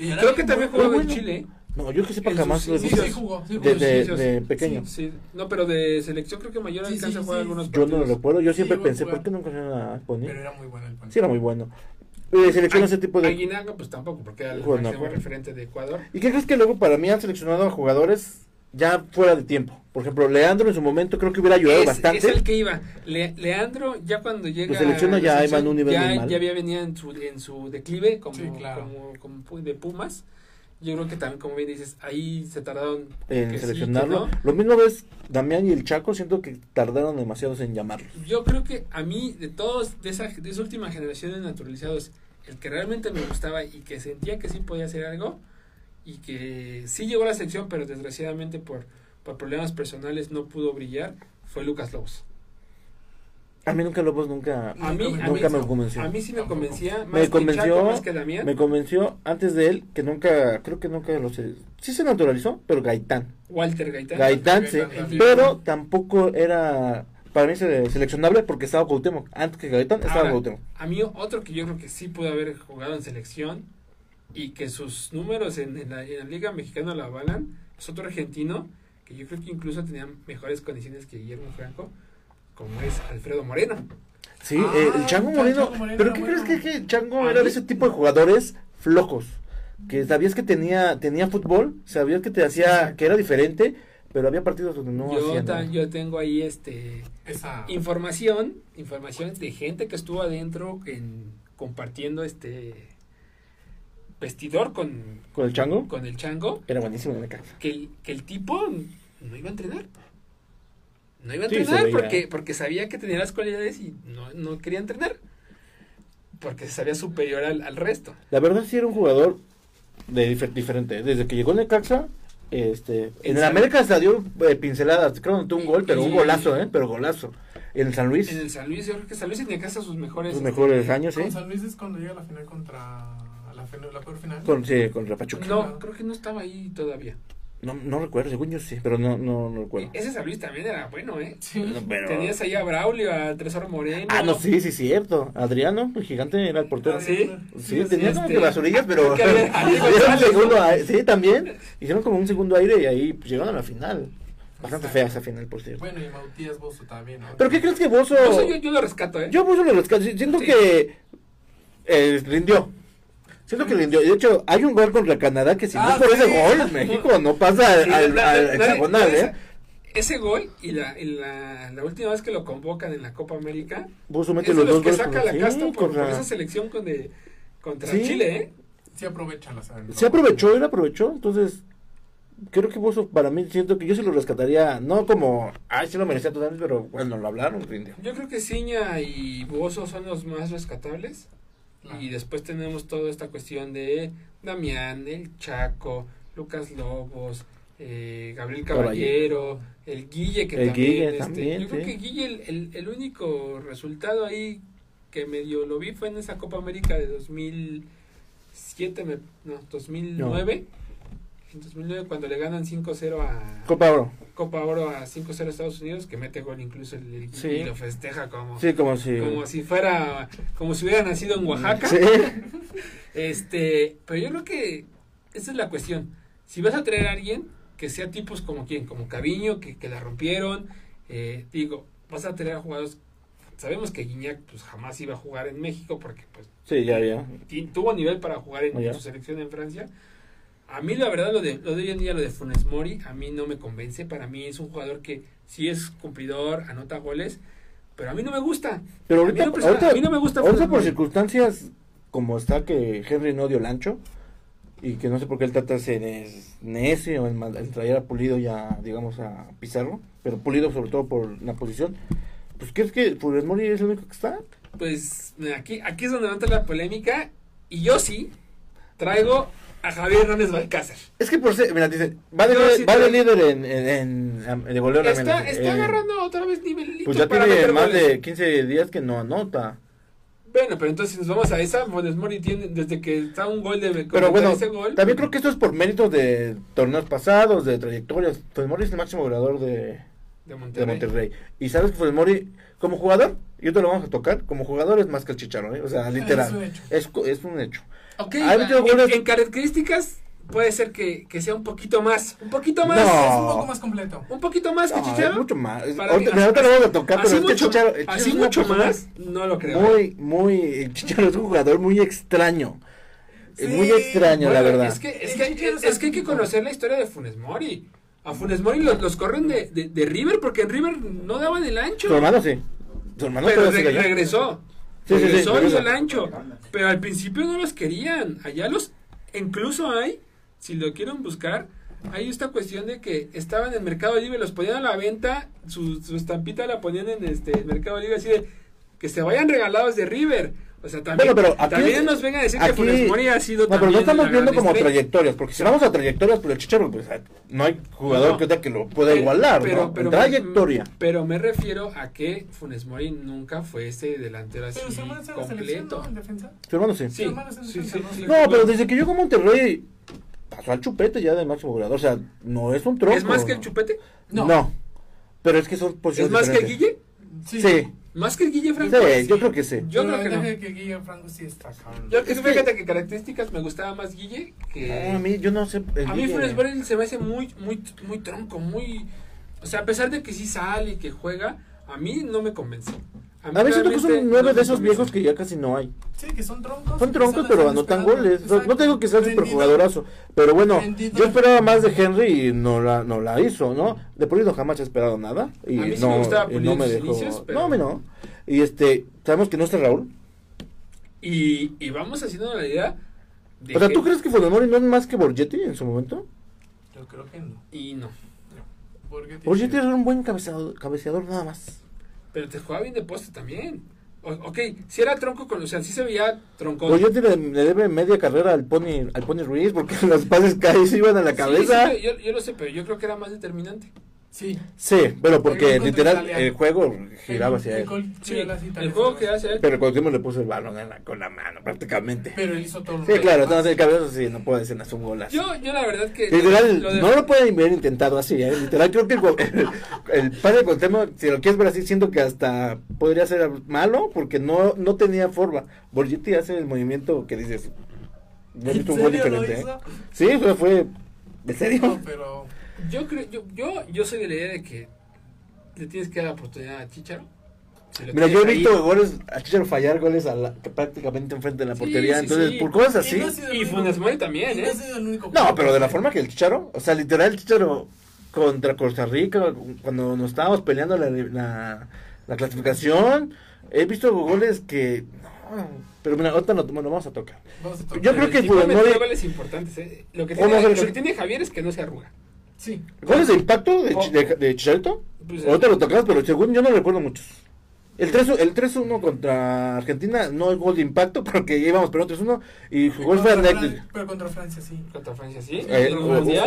Y creo que también jugaba en. Chile. No, yo que sepa jamás Sí, sí jugó, sí jugó. De- pequeño. Sí, no, pero de selección creo que mayor Sí, alcanza sí, a jugar sí. algunos Yo no lo partidos. recuerdo, yo siempre a pensé. ¿por qué nunca seleccionaron al Pony? Pero era muy bueno el pan. Sí, era muy bueno. Eh, selecciona ese tipo de... Aguinaga, pues tampoco, porque era el Bueno, máximo bueno. referente de Ecuador. ¿Y qué crees que luego para mí han seleccionado a jugadores ya fuera de tiempo? Por ejemplo, Leandro en su momento creo que hubiera ayudado Es, bastante. es el que iba. Le- Leandro, ya cuando llega. Lo selecciona a ya, en un nivel ya, muy mal. ya había venido en su, en su declive como, Sí, claro. como, como pu- de Pumas. Yo creo que también, como bien dices, ahí se tardaron en sí, seleccionarlo. que no. Lo mismo ves Damián y el Chaco, siento que tardaron demasiados en llamarlos. Yo creo que a mí, de todos, de esa, de esa última generación de naturalizados, el que realmente me gustaba y que sentía que sí podía hacer algo y que sí llegó a la selección, pero desgraciadamente por, por problemas personales no pudo brillar, fue Lucas Lobos. A mí nunca Lobos nunca, A mí, a nunca mí, me convenció. a mí sí me convencía, más Me que convenció, Chaco, más que Damián. Me convenció antes de él que nunca, creo que nunca lo sé. Sí se naturalizó, pero Gaitán. Walter Gaitán. Gaitán, sí. Gaitán. Pero tampoco era para mí se- seleccionable porque estaba Cuauhtémoc. Antes que Gaitán estaba Ahora, Cuauhtémoc. A mí otro que yo creo que sí pudo haber jugado en selección y que sus números en, en la, en la Liga Mexicana lo avalan es otro argentino que yo creo que incluso tenía mejores condiciones que Guillermo Franco, como es Alfredo Moreno. Sí, Ah, eh, el Chango Moreno. Chango Moreno ¿Pero qué crees que, que el Chango era de ese tipo de jugadores flojos? Que sabías que tenía tenía fútbol, sabías que te hacía, que era diferente, pero había partidos donde no yo, hacía ta- nada. yo tengo ahí este Esa. información, información de gente que estuvo adentro en, compartiendo este vestidor con, Con el Chango, con el chango, era buenísimo en la casa. que el, que el tipo no iba a entrenar. No iba a Sí, entrenar porque, porque sabía que tenía las cualidades y no, no quería entrenar. Porque se sabía superior al, al resto. La verdad sí era un jugador de difer- diferente. Desde que llegó en el Caxa, este, en En América se dio eh, pinceladas, creo que anotó un gol, pero un golazo, ¿eh? Pero golazo. En el San Luis, En el San Luis, yo creo que San Luis tenía casa sus mejores. sus este, mejores años, ¿sí? San Luis es cuando llega a la final contra. La, peor final. Con, sí, contra Pachuca. No, creo que no estaba ahí todavía. No, no recuerdo, según yo sí, pero no, no, no recuerdo. Ese San Luis también era bueno, ¿eh? Sí. No, pero- Tenías ahí a Braulio, a Tresor Moreno. Ah, no, sí, sí, cierto. Adriano, el gigante, era el portero. Ah, Sí. Sí, tenía como este, que pero había- había hicieron González, segundo. Sí, también. Hicieron como un segundo aire y ahí pues, llegaron a la final. Bastante fea esa final, por cierto. Bueno, y Mautías Bozo también, ¿no? ¿Pero qué crees que Bozo? Yo, yo lo rescato, ¿eh? Yo Bozo lo rescato. Siento Sí. que eh, rindió. Siento que rindió. De hecho, hay un gol contra Canadá que si no Ah, es por ese gol, México no pasa al, Sí, al- na- al na- hexagonal, ¿eh? Ese gol y la, y la, la última vez que lo convocan en la Copa América mete es de los dos que goles. saca la sí, casta por, contra- por esa selección con de, contra Sí. Chile, ¿eh? Sí aprovechan las Se aprovechó, él aprovechó, entonces creo que Bozo para mí siento que yo se lo rescataría, no como, ay, sí lo merecía totalmente, pero bueno, lo hablaron, rindió. Yo creo que Ciña y Bozo son los más rescatables. Claro. Y después tenemos toda esta cuestión de Damián, el Chaco, Lucas Lobos, eh, Gabriel Caballero, el Guille, que El también, Guille este, también, yo creo que Guille, el, el, el único resultado ahí que medio lo vi fue en esa Copa América de 2007, me- no, 2009. En 2009 cuando le ganan 5-0 a Copa Oro. Copa Oro a 5-0 a Estados Unidos, que mete gol incluso el, el Sí. y lo festeja como, Sí, como si... como si fuera, como si hubiera nacido en Oaxaca. Sí. Este, pero yo creo que esa es la cuestión. Si vas a traer a alguien que sea tipos como quien, como Caviño, que, que la rompieron, eh, digo, vas a traer a jugadores. Sabemos que Guiñac pues jamás iba a jugar en México porque pues Sí, ya, ya. tuvo nivel para jugar en, Oh, ya. su selección en Francia. A mí la verdad lo de, lo de hoy en día, lo de Funes Mori, a mí no me convence. Para mí es un jugador que sí es cumplidor, anota goles, pero a mí no me gusta. Pero A mí ahorita, ahorita, a mí no me gusta ahorita Funes por Mori. circunstancias como está que Henry no dio el ancho y que no sé por qué el Tata se necio en, mand- en traer a Pulido ya, digamos, a Pizarro, pero Pulido sobre todo por la posición. Pues, ¿crees que Funes Mori es el único que está? Pues aquí, aquí es donde entra la polémica. Y yo sí traigo a Javier Hernández Balcázar. Es que por ser, mira, dice, va de, Yo líder, sí va de líder en, en, en- de goleo Está, eh, agarrando otra vez nivelito Pues ya para tiene más goles. de 15 días que no anota. Bueno, pero entonces si nos vamos a esa, Funes Mori tiene, desde que está un gol de Pero bueno, ese gol. también creo que esto es por méritos de torneos pasados, de trayectorias. Funes Mori es el máximo goleador de, de de Monterrey. Y sabes que Funes Mori, como jugador, y te lo vamos a tocar, como jugador es más que el Chicharro, ¿eh? o sea, literal. Es un hecho. Es, es un hecho. Ok, en, características puede ser que, que sea un poquito más, un poquito más, No. Es un poco más completo. un poquito más que No, Chicharo. mucho más. Ahorita, lo vamos a tocar, es que mucho, Chicharo- el Chicharo así es mucho más, no lo creo. Muy, muy, Chicharo es un jugador muy extraño. Es muy extraño, la verdad. Es que, es, que, Chicharo es, es que hay que conocer la historia de Funes Mori. A Funes Mori los, los corren de, de, de River porque en River no daban el ancho. Su hermano sí. Su hermano pero re- regresó. Sí, sí, y el ancho. Pero al principio no los querían. Allá los. Incluso hay, si lo quieren buscar, hay esta cuestión de que estaban en Mercado Libre, los ponían a la venta, su, su estampita la ponían en este Mercado Libre así de que se vayan regalados de River. O sea, también, Bueno, pero aquí- también nos vengan a decir que Funes Mori ha sido No, pero no estamos viendo como estrella. trayectorias, porque si vamos a trayectorias, pues el Chicharo, pues no hay jugador No. que, otra que lo pueda Pero- igualar, pero- ¿no? pero En trayectoria. Me, pero me refiero a que Funes Mori nunca fue ese delantero así Pero su hermano en la selección, completo. ¿no? En defensa. Su hermano sí. Sí, Su hermano es en sí, defensa, sí, ¿no? sí. No, pero desde que llegó a Monterrey, pasó al chupete ya de máximo goleador. O sea, no es un tronco. ¿Es más que el chupete? No. No. Pero es que son ¿Es posiciones más que el. Guille? Sí. Más que el Guille Franco. Sí, yo creo que sí. Yo Pero creo que no. que Guille Franco sí está cabrón. Yo Es que- fíjate que características me gustaba más Guille que... No, a mí, yo no sé. A mí Funes Mori se me hace muy, muy, muy tronco, muy... O sea, a pesar de que sí sale y que juega, a mí no me convence. A mí siento que son nueve no de me esos viejos que ya casi no hay. Sí, que son troncos. Son troncos, pero anotan goles. No, no tengo que ser Rendido. super jugadorazo. Pero bueno, Rendido. yo esperaba más de Henry y no la, no la hizo, ¿no? De Pulido jamás he esperado nada. Y A mí sí no, me gustaba y no me dejó. inicios, pero- No, a mí no. Y este, sabemos que no está Raúl. Y, y vamos haciendo la idea de O sea, que- ¿tú crees que Funes Mori no es más que Borgetti en su momento? Yo creo que no. Y no. Porque Borgetti era un buen cabeceador, cabeceador nada más. Pero te jugaba bien de poste también. O- ok, si era tronco con... O sea, sí se veía tronco. Borgetti le, le debe media carrera al Pony, al Pony Ruiz porque los pases caídos iban a la Sí, cabeza. sí, yo, yo lo sé, pero yo creo que era más determinante. Sí. Sí, pero porque literal el juego giraba hacia el él. Sí, el juego que hace él... Pero Cuauhtémoc le puso el balón en la- con la mano prácticamente. Pero él hizo todo. lo Sí, claro, entonces el cabezazo sí, no puede ser un golazo. Yo, yo la verdad que... Literal, lo de- no lo pueden haber intentado así, ¿eh? Literal, creo que el, el, el padre de Cuauhtémoc, si lo quieres ver así, siento que hasta podría ser malo, porque no, no tenía forma. Borgetti hace el movimiento que dices, no he ¿En visto un gol serio diferente, ¿eh? Sí, fue, fue, ¿en serio? No, pero. Yo creo, yo, yo, yo soy de la idea de que le tienes que dar la oportunidad a Chicharo. Si Mira, yo he ahí- visto goles, a Chicharo fallar goles a la- que prácticamente enfrente de la Sí, portería, sí, entonces, sí. por cosas así. Y Funes Mori también, no ¿eh? No, pero de la forma que el Chicharo, o sea, literal el Chicharo contra Costa Rica, cuando nos estábamos peleando la, la, la clasificación, he visto goles que... No, pero mira, ahorita lo, lo vamos a tocar. Vamos a tocar. Yo creo que Funes Mori- goles importantes, ¿eh? Lo que ¿Cómo tiene, lo que tiene Javier es que no se arruga. Sí. ¿Goles de impacto de, Oh. Chi- de, de Chicharito? Pues, Ahorita lo tocamos, pero según yo no recuerdo muchos. El 3 el 3-1 contra Argentina no es gol de impacto porque íbamos pero 3-1 y jugó el Contra Fernet. Fran- Pero contra Francia sí. Contra Francia, sí. Eh, un,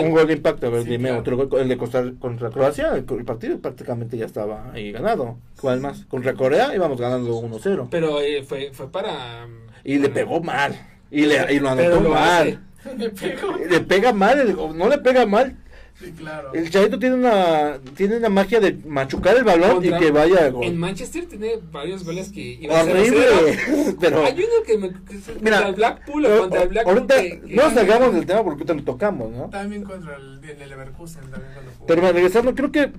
un gol de impacto, a ver, Sí, dime claro. otro gol, el de Costa contra Croacia, el, el partido prácticamente ya estaba ahí ganado. ¿Cuál más? Contra Corea íbamos ganando 1-0. Pero eh, fue, fue para. Y le pegó mal. Y, le, y lo anotó mal. Me pegó. Le pega mal, el- no le pega mal. Sí, claro. El Charito tiene una tiene una magia de machucar el balón Contra- y que vaya a En gol. Manchester tiene varios goles que iban a ser Horrible. Pero Hay uno que me. que Mira, contra el Blackpool o pero contra el Blackpool. ahorita que- que- no salgamos del tema porque ahorita lo tocamos, ¿no? También contra el, el Leverkusen. También cuando jugó. Pero regresando, creo que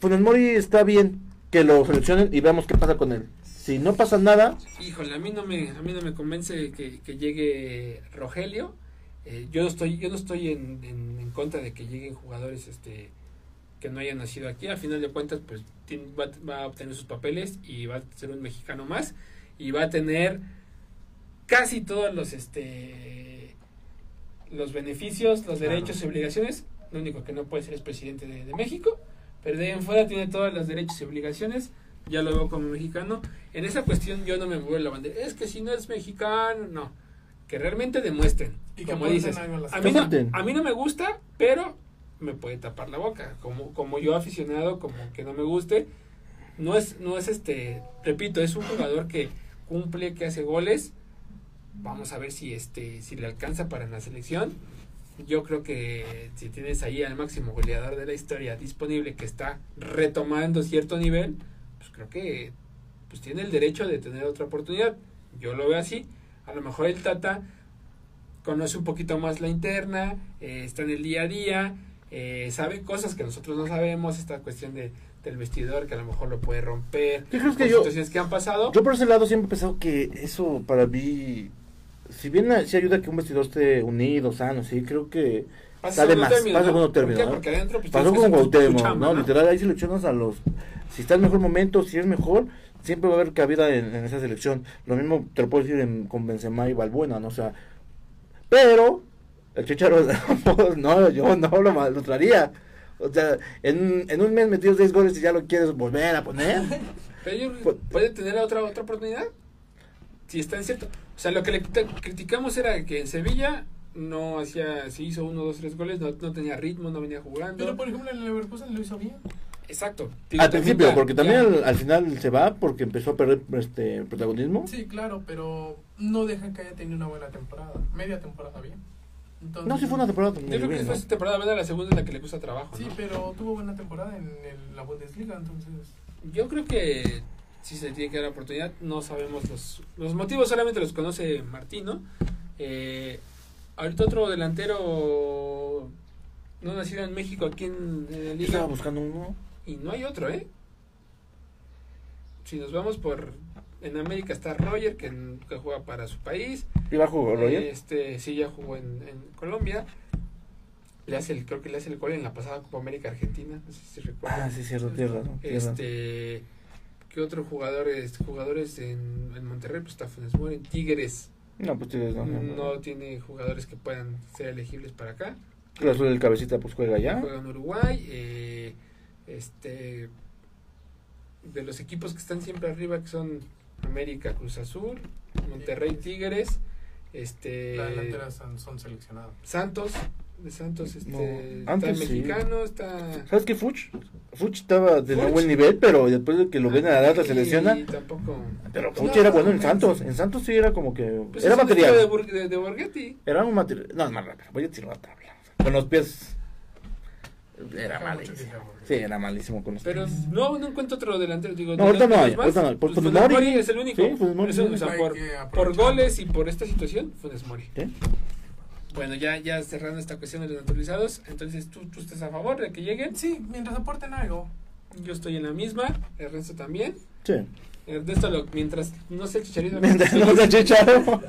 Funes Mori está bien que lo seleccionen y veamos qué pasa con él. Si no pasa nada, Híjole, a mí no me, a mí no me convence que, que llegue Rogelio. Eh, yo no estoy, yo no estoy en, en, en contra de que lleguen jugadores este que no hayan nacido aquí. A final de cuentas, pues tiene- va, va a obtener sus papeles y va a ser un mexicano más y va a tener casi todos los este los beneficios, los Claro. derechos y obligaciones. Lo único que no puede ser es presidente de, de México, pero de ahí en fuera tiene todos los derechos y obligaciones. Ya lo veo como mexicano. En esa cuestión yo no me muevo la bandera. Es que si no es mexicano, no. Que realmente demuestren. Y como dices, mí, no, a mí no me gusta, pero me puede tapar la boca. Como, como yo aficionado, como que no me guste. No es, no es este, repito, es un jugador que cumple, que hace goles. Vamos a ver si este, si le alcanza para la selección. Yo creo que si tienes ahí al máximo goleador de la historia disponible que está retomando cierto nivel, pues creo que pues tiene el derecho de tener otra oportunidad. Yo lo veo así. A lo mejor el Tata conoce un poquito más la interna, eh, está en el día a día, eh, sabe cosas que nosotros no sabemos, esta cuestión de, del vestidor que a lo mejor lo puede romper, ¿Qué crees que yo- situaciones que han pasado. yo por ese lado siempre he pensado que eso para mí, si bien sí ayuda a que un vestidor esté unido, sano, sí, creo que Pasa sale segundo más, término, pasa ¿no? término. ¿no? Porque adentro pues, Pasó con Cuauhtémoc, ¿no? Literal, ahí seleccionas a los... Si está en mejor momento, si es mejor, siempre va a haber cabida en, en esa selección. Lo mismo te lo puedo decir en, con Benzema y Balbuena, ¿no? O sea, pero el Chicharo, no, yo no lo, mal- lo traería. O sea, en, en un mes metido seis goles y ya lo quieres volver a poner. Pero yo- Pu- puede tener otra otra oportunidad. Si está en cierto. O sea, lo que le criti- criticamos era que en Sevilla no hacía, si hizo uno, dos, tres goles, no, no tenía ritmo, no venía jugando. Pero por ejemplo, en el Leverkusen lo hizo bien. Exacto. Al principio, porque también al, al final se va porque empezó a perder este protagonismo. Sí, claro, pero no deja que haya tenido una buena temporada. Media temporada bien. Entonces, No, sí fue una temporada Yo creo que bien, fue ¿no? esta temporada, ¿verdad? La segunda es la que le cuesta trabajo. Sí, ¿no? pero tuvo buena temporada en el- la Bundesliga, entonces. Yo creo que sí se le tiene que dar la oportunidad. No sabemos los, los motivos, solamente los conoce Martín, ¿no? Eh, ahorita otro delantero no nacido en México aquí en, en liga. estaba buscando uno. Y no hay otro, ¿eh? Si nos vamos por... En América está Roger, que, que juega para su país. ¿Y bajo Roger? Este, sí, ya jugó en, en Colombia. Le hace el, creo que le hace el gol en la pasada Copa América Argentina. No sé si recuerdan. Ah, sí, cierto, tierra, ¿no? Tierra. Este, ¿qué otros jugadores? Jugadores en, en Monterrey, pues está Funes Mori, Tigres. No, pues tienes, no, no, tiene jugadores que puedan ser elegibles para acá. Azul del cabecita pues juega ya. Juega en Uruguay. eh, este, de los equipos que están siempre arriba, que son América, Cruz Azul, Monterrey, Tigres, este, Las delanteras son, son seleccionadas. Santos, de Santos, este, No, está antes sí. mexicano, está ¿Sabes qué, Fuch? Fuch estaba de Fuch. buen nivel, pero después de que lo ven a la y se lesiona. tampoco Pero Fuch No, era bueno en no, Santos. sí. En Santos sí era como que. Pues era material. de, Bur- de, de Borghetti. Era un material. No, es más rápido. Voy a tirar la tabla. Con los pies. Era malísimo. sea. Sí, era malísimo con los Pero pies. no, no encuentro otro delantero. Digo, No, ahorita no hay, ahorita no hay. Por pues, Funes Funes Mori. Es el único. Sí, Funes Mori. Eso, o sea, por, por goles y por esta situación, Funes Mori. ¿Sí? Bueno, ya, ya cerrando esta cuestión de los naturalizados, entonces ¿tú, tú estás a favor de que lleguen. Sí, mientras aporten algo. Yo estoy en la misma, Ernesto también. Sí. Ernesto, lo, mientras no sé el chicharito. Mientras no se chicharo.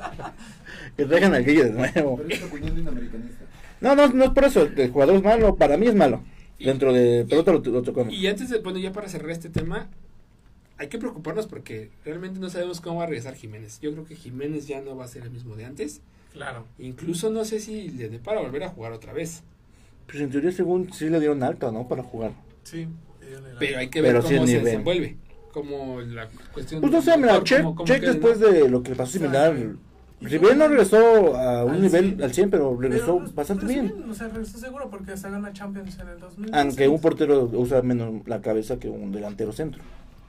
que dejan al Guille de nuevo. Pero es opinión de un americanista. No, no, no es por eso. El jugador es malo. Para mí es malo. Y- Dentro de pelota lo, lo tocamos. Y antes de, bueno, ya para cerrar este tema, hay que preocuparnos porque realmente no sabemos cómo va a regresar Jiménez. Yo creo que Jiménez ya no va a ser el mismo de antes. Claro. Incluso no sé si le dé para volver a jugar otra vez. Pues en teoría, según sí le dieron alta, ¿no? Para jugar. Sí. Pero hay que ver cómo se nivel. desenvuelve. Como la cuestión. Pues no sé, mira, Check, Check después de lo que le pasó similar. Bien no regresó a un Al nivel 100. al 100, pero regresó Pero, bastante pues, bien. O sea, regresó seguro porque hasta gana Champions en el 2000. Aunque un portero usa menos la cabeza que un delantero centro.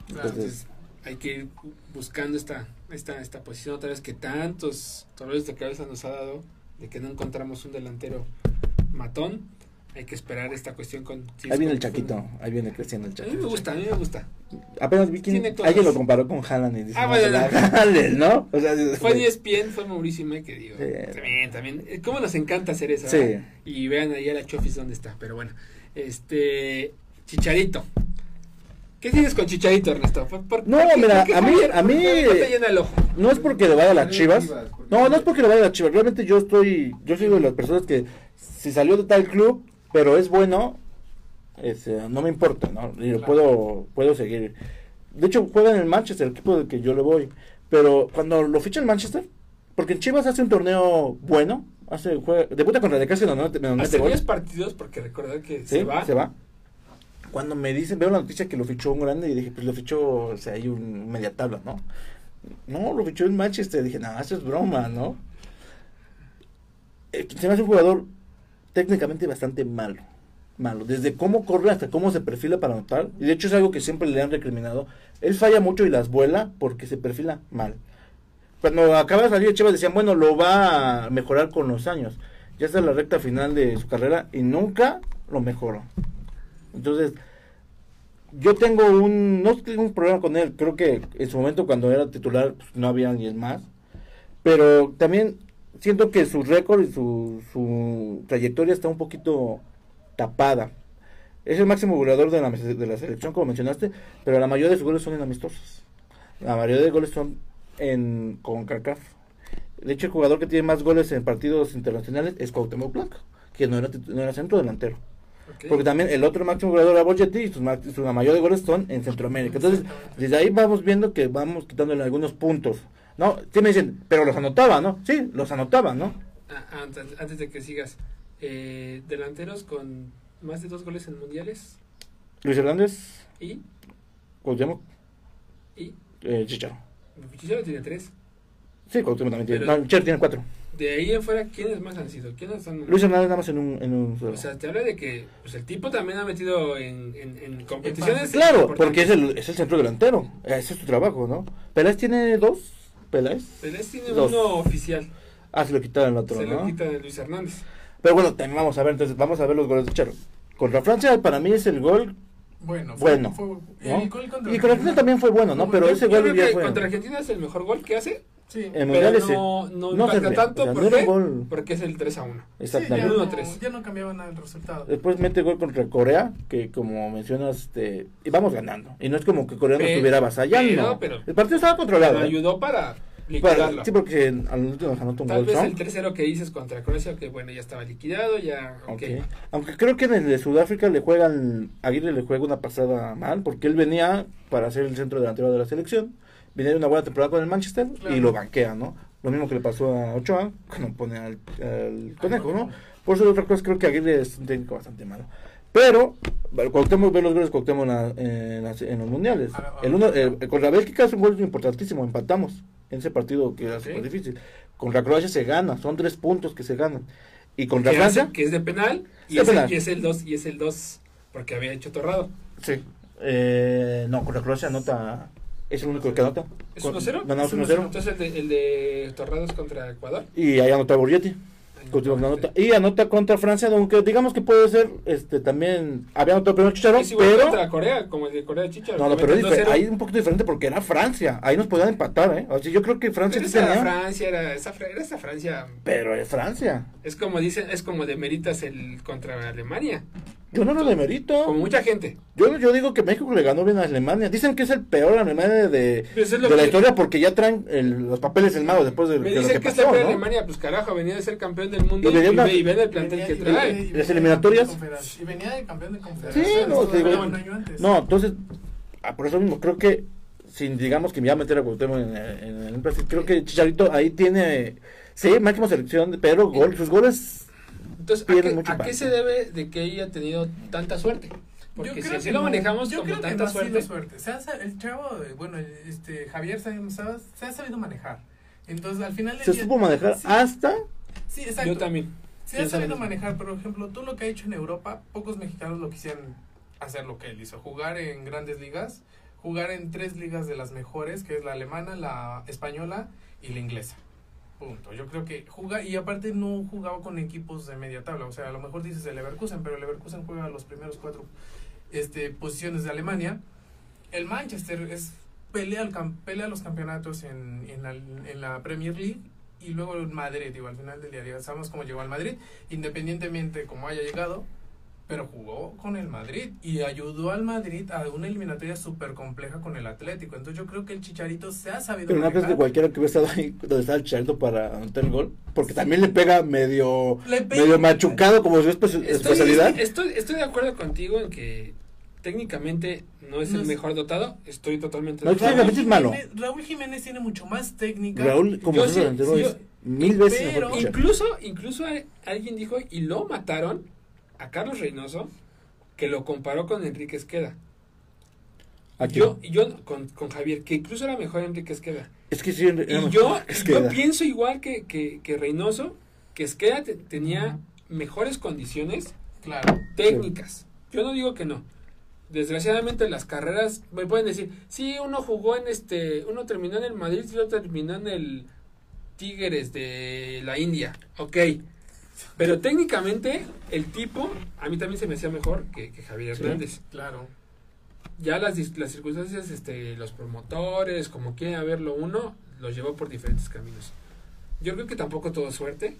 Claro. Entonces, Hay que ir buscando esta, esta, esta posición otra vez que tantos dolores de cabeza nos ha dado de que no encontramos un delantero matón. Hay que esperar esta cuestión con. si ahí viene el Chaquito, ahí viene creciendo el A mí me Chaquito. gusta, a mí me gusta. Apenas vi que alguien lo comparó con Haaland y dice, Ah, no, bueno, la no. ¿no? O sea, Fue E ESPN, fue Mauricio May que digo. Sí. También, también. eh, ¿Cómo nos encanta hacer eso? Sí. verdad? Y vean ahí a la Chofis dónde está. Pero bueno, este. Chicharito. ¿Qué tienes con Chicharito, Ernesto? ¿Por- por- No, por qué- mira, qué a mí- a mí- te llena el ojo? No es porque le vaya a las de chivas. No, no es porque le vaya a las chivas. Realmente yo estoy, yo soy de las personas que si salió de tal club, pero es bueno, este, no me importa, ¿no? Y lo Claro. puedo, puedo seguir. De hecho, juega en el Manchester, el equipo del que yo le voy. Pero cuando lo ficha en Manchester, porque en Chivas hace un torneo bueno, hace juega, debuta contra el casi no, no, no, Hace varios partidos, porque recordar que ¿Sí? se va. Se va. Cuando me dicen, veo la noticia que lo fichó un grande y dije, pues lo fichó, o sea, hay un media tabla, ¿no? No, lo fichó en Manchester. Dije, no, eso es broma, ¿no? Eh, se me hace un jugador técnicamente bastante malo. Malo. Desde cómo corre hasta cómo se perfila para anotar. Y de hecho es algo que siempre le han recriminado. Él falla mucho y las vuela porque se perfila mal. Cuando acaba de salir Chivas decían, bueno, lo va a mejorar con los años. Ya está la recta final de su carrera y nunca lo mejoró. Entonces, yo tengo un, no tengo un problema con él. Creo que en su momento cuando era titular pues, no había alguien más. Pero también siento que su récord y su, su trayectoria está un poquito tapada. Es el máximo goleador de la, de la selección, como mencionaste, pero la mayoría de sus goles son en amistosos. La mayoría de goles son en con CACAF. De hecho, el jugador que tiene más goles en partidos internacionales es Cuauhtémoc Blanco, que no era, no era centro delantero. Porque también el otro máximo goleador era Borgetti y sus, su- la mayoría de goles son en Centroamérica. Entonces, desde ahí vamos viendo que vamos quitándole algunos puntos. No, sí me dicen, pero los anotaba, ¿no? Sí, los anotaba, ¿no? Ah, antes, antes de que sigas, eh, delanteros con más de dos goles en mundiales Luis Hernández, y. Cuauhtémoc, y. eh, Chicharo. Chicharo tiene tres. Sí, Cuauhtémoc también tiene. Pero- No, Chicharo tiene cuatro. De ahí en fuera, ¿quiénes más han sido? ¿Quiénes han.? Luis Hernández nada más en un, en un. O sea, te habla de que pues, el tipo también ha metido en, en, en competiciones. Claro, porque es el, es el centro delantero. Ese es su trabajo, ¿no? Peláez tiene dos. Peláez. Pelés tiene Dos. uno oficial. Ah, se lo quitaron el otro, se lo ¿no? quita de Luis Hernández. Pero bueno, también vamos a ver, entonces vamos a ver los goles de Charo. Contra Francia, para mí es el gol Bueno, fue- Bueno, fue- ¿no? el gol contra Y con Argentina también fue bueno, ¿no? Pero ese gol ya fue. contra Argentina es el mejor gol que hace, Sí. En pero mundiales sí. no, no, No impacta tanto. o sea, ¿Por no gol. Porque es el 3 a 1. Sí, Exactamente. ya, no, 1-3. ya no cambiaba nada el resultado. Después mete gol contra Corea, que como mencionas, este, íbamos ganando. Y no es como que Corea nos estuviera avasallando. el partido estaba controlado. Pero ¿eh? ayudó para Para- liquidarlo. sí, porque al último nos anotó un Tal gol. vez ¿no? el 3-0 que dices contra Croacia, que bueno, ya estaba liquidado, ya. Ok. ok. Aunque creo que en el de Sudáfrica le juegan, Aguirre le juega una pasada mal, porque él venía para ser el centro delantero de la selección, venía de una buena temporada con el Manchester Claro. y lo banquea, ¿no? Lo mismo que le pasó a Ochoa, cuando pone al, al conejo, ¿no? Por eso otra cosa creo que Aguirre es un técnico bastante malo. Pero, Cuauhtémoc ve los goles de Cuauhtémoc en, la- en las- en los mundiales. Ah, ah, El uno, ah. eh, contra Bélgica es un gol importantísimo, empatamos en ese partido que era Ok. súper difícil. Contra Croacia se gana, son tres puntos que se ganan. Y contra Francia, que es de penal y, De es, el- y es el 2 y es el 2 porque había hecho Torrado. Sí. Eh, no, contra Croacia anota. Es el único que anota. ¿Es Con- 1-0? Ganamos Es 1-0. Entonces el de, el de Torrado es contra Ecuador. Y ahí anota Borgetti. Anota. Y anota contra Francia, aunque digamos que puede ser. este También había anotado primero Chicharo, Es igual pero. contra Corea, como el de Corea de Chicha. No, no, pero es ahí es un poquito diferente porque era Francia. Ahí nos podían empatar, ¿eh? O sea, yo creo que Francia sí esa era tenía. Francia, era esa, era esa Francia. Pero es Francia. Es como dicen, es como de meritas el contra Alemania. Yo no lo demerito. Como mucha gente. Yo, yo digo que México le ganó bien a Alemania. Dicen que es el peor Alemania de, Pues de la que- historia porque ya traen el- los papeles en mano después de, Me de lo dicen que que, es la peor ¿no? Alemania, pues carajo, venía de ser campeón del mundo Y y, venía una- ve, y ve el plantel que trae. y Las venía de eliminatorias. campeón de confederación- Y venía de campeón de confederación. Sí, no, te digo- un año antes. No, entonces, ah, por eso mismo, creo que, sin digamos que me iba a meter a Cuauhtémoc en, en, en el creo que Chicharito ahí tiene, sí, máxima selección, pero gol, sus goles, Entonces, ¿a qué, mucho a qué impacto. se debe de que haya tenido tanta suerte? Porque Yo si creo así que lo manejamos Yo como creo tanta suerte, suerte. Se ha el chavo, eh, bueno, este Javier se, ha- se ha sabido manejar. Entonces, al final del se día- supo manejar Sí, hasta, sí, exacto. yo también. Se ha sabido manejar, por ejemplo, tú lo que ha hecho en Europa, pocos mexicanos lo quisieran hacer lo que él hizo, jugar en grandes ligas, jugar en tres ligas de las mejores, que es la alemana, la española y la inglesa. Punto. Yo creo que juega y aparte no jugaba con equipos de media tabla, o sea, a lo mejor dices el Leverkusen, pero el Leverkusen juega los primeros cuatro este posiciones de Alemania. El Manchester es pelea, el pelea los campeonatos en, en, la, en la Premier League y luego el Madrid, digo, al final del día sabemos cómo llegó al Madrid, independientemente cómo haya llegado, pero jugó con el Madrid y ayudó al Madrid a una eliminatoria súper compleja con el Atlético. Entonces yo creo que el Chicharito se ha sabido pero no crees que cualquiera que hubiera estado ahí donde estaba el Chicharito para anotar el gol, porque también le pega medio, Le pega- medio machucado como su espe- Estoy, especialidad. estoy, estoy de acuerdo contigo en que técnicamente no es No el es- mejor dotado. Estoy totalmente No, de acuerdo. es malo. Jiménez- Raúl Jiménez tiene mucho más técnica. Raúl, como Yo sí- sí, es yo- mil veces pero- mejor. Incluso, incluso alguien dijo, y lo mataron a Carlos Reynoso, que lo comparó con Enrique Esqueda. Aquí. Yo, yo con, con Javier, que incluso era mejor Enrique Esqueda. Es que sí, era Y mejor yo, yo pienso igual que, que, que Reynoso, que Esqueda te- tenía mejores condiciones Claro. técnicas. Yo no digo que no. Desgraciadamente las carreras me pueden decir, sí, uno jugó en este, uno terminó en el Madrid y otro terminó en el Tigres de la India. Ok. Pero técnicamente el tipo a mí también se me hacía mejor que, que Javier Sí. Hernández. Claro. Ya las, dis- las circunstancias, este, los promotores, como quiera verlo uno, los llevó por diferentes caminos. Yo creo que tampoco todo suerte.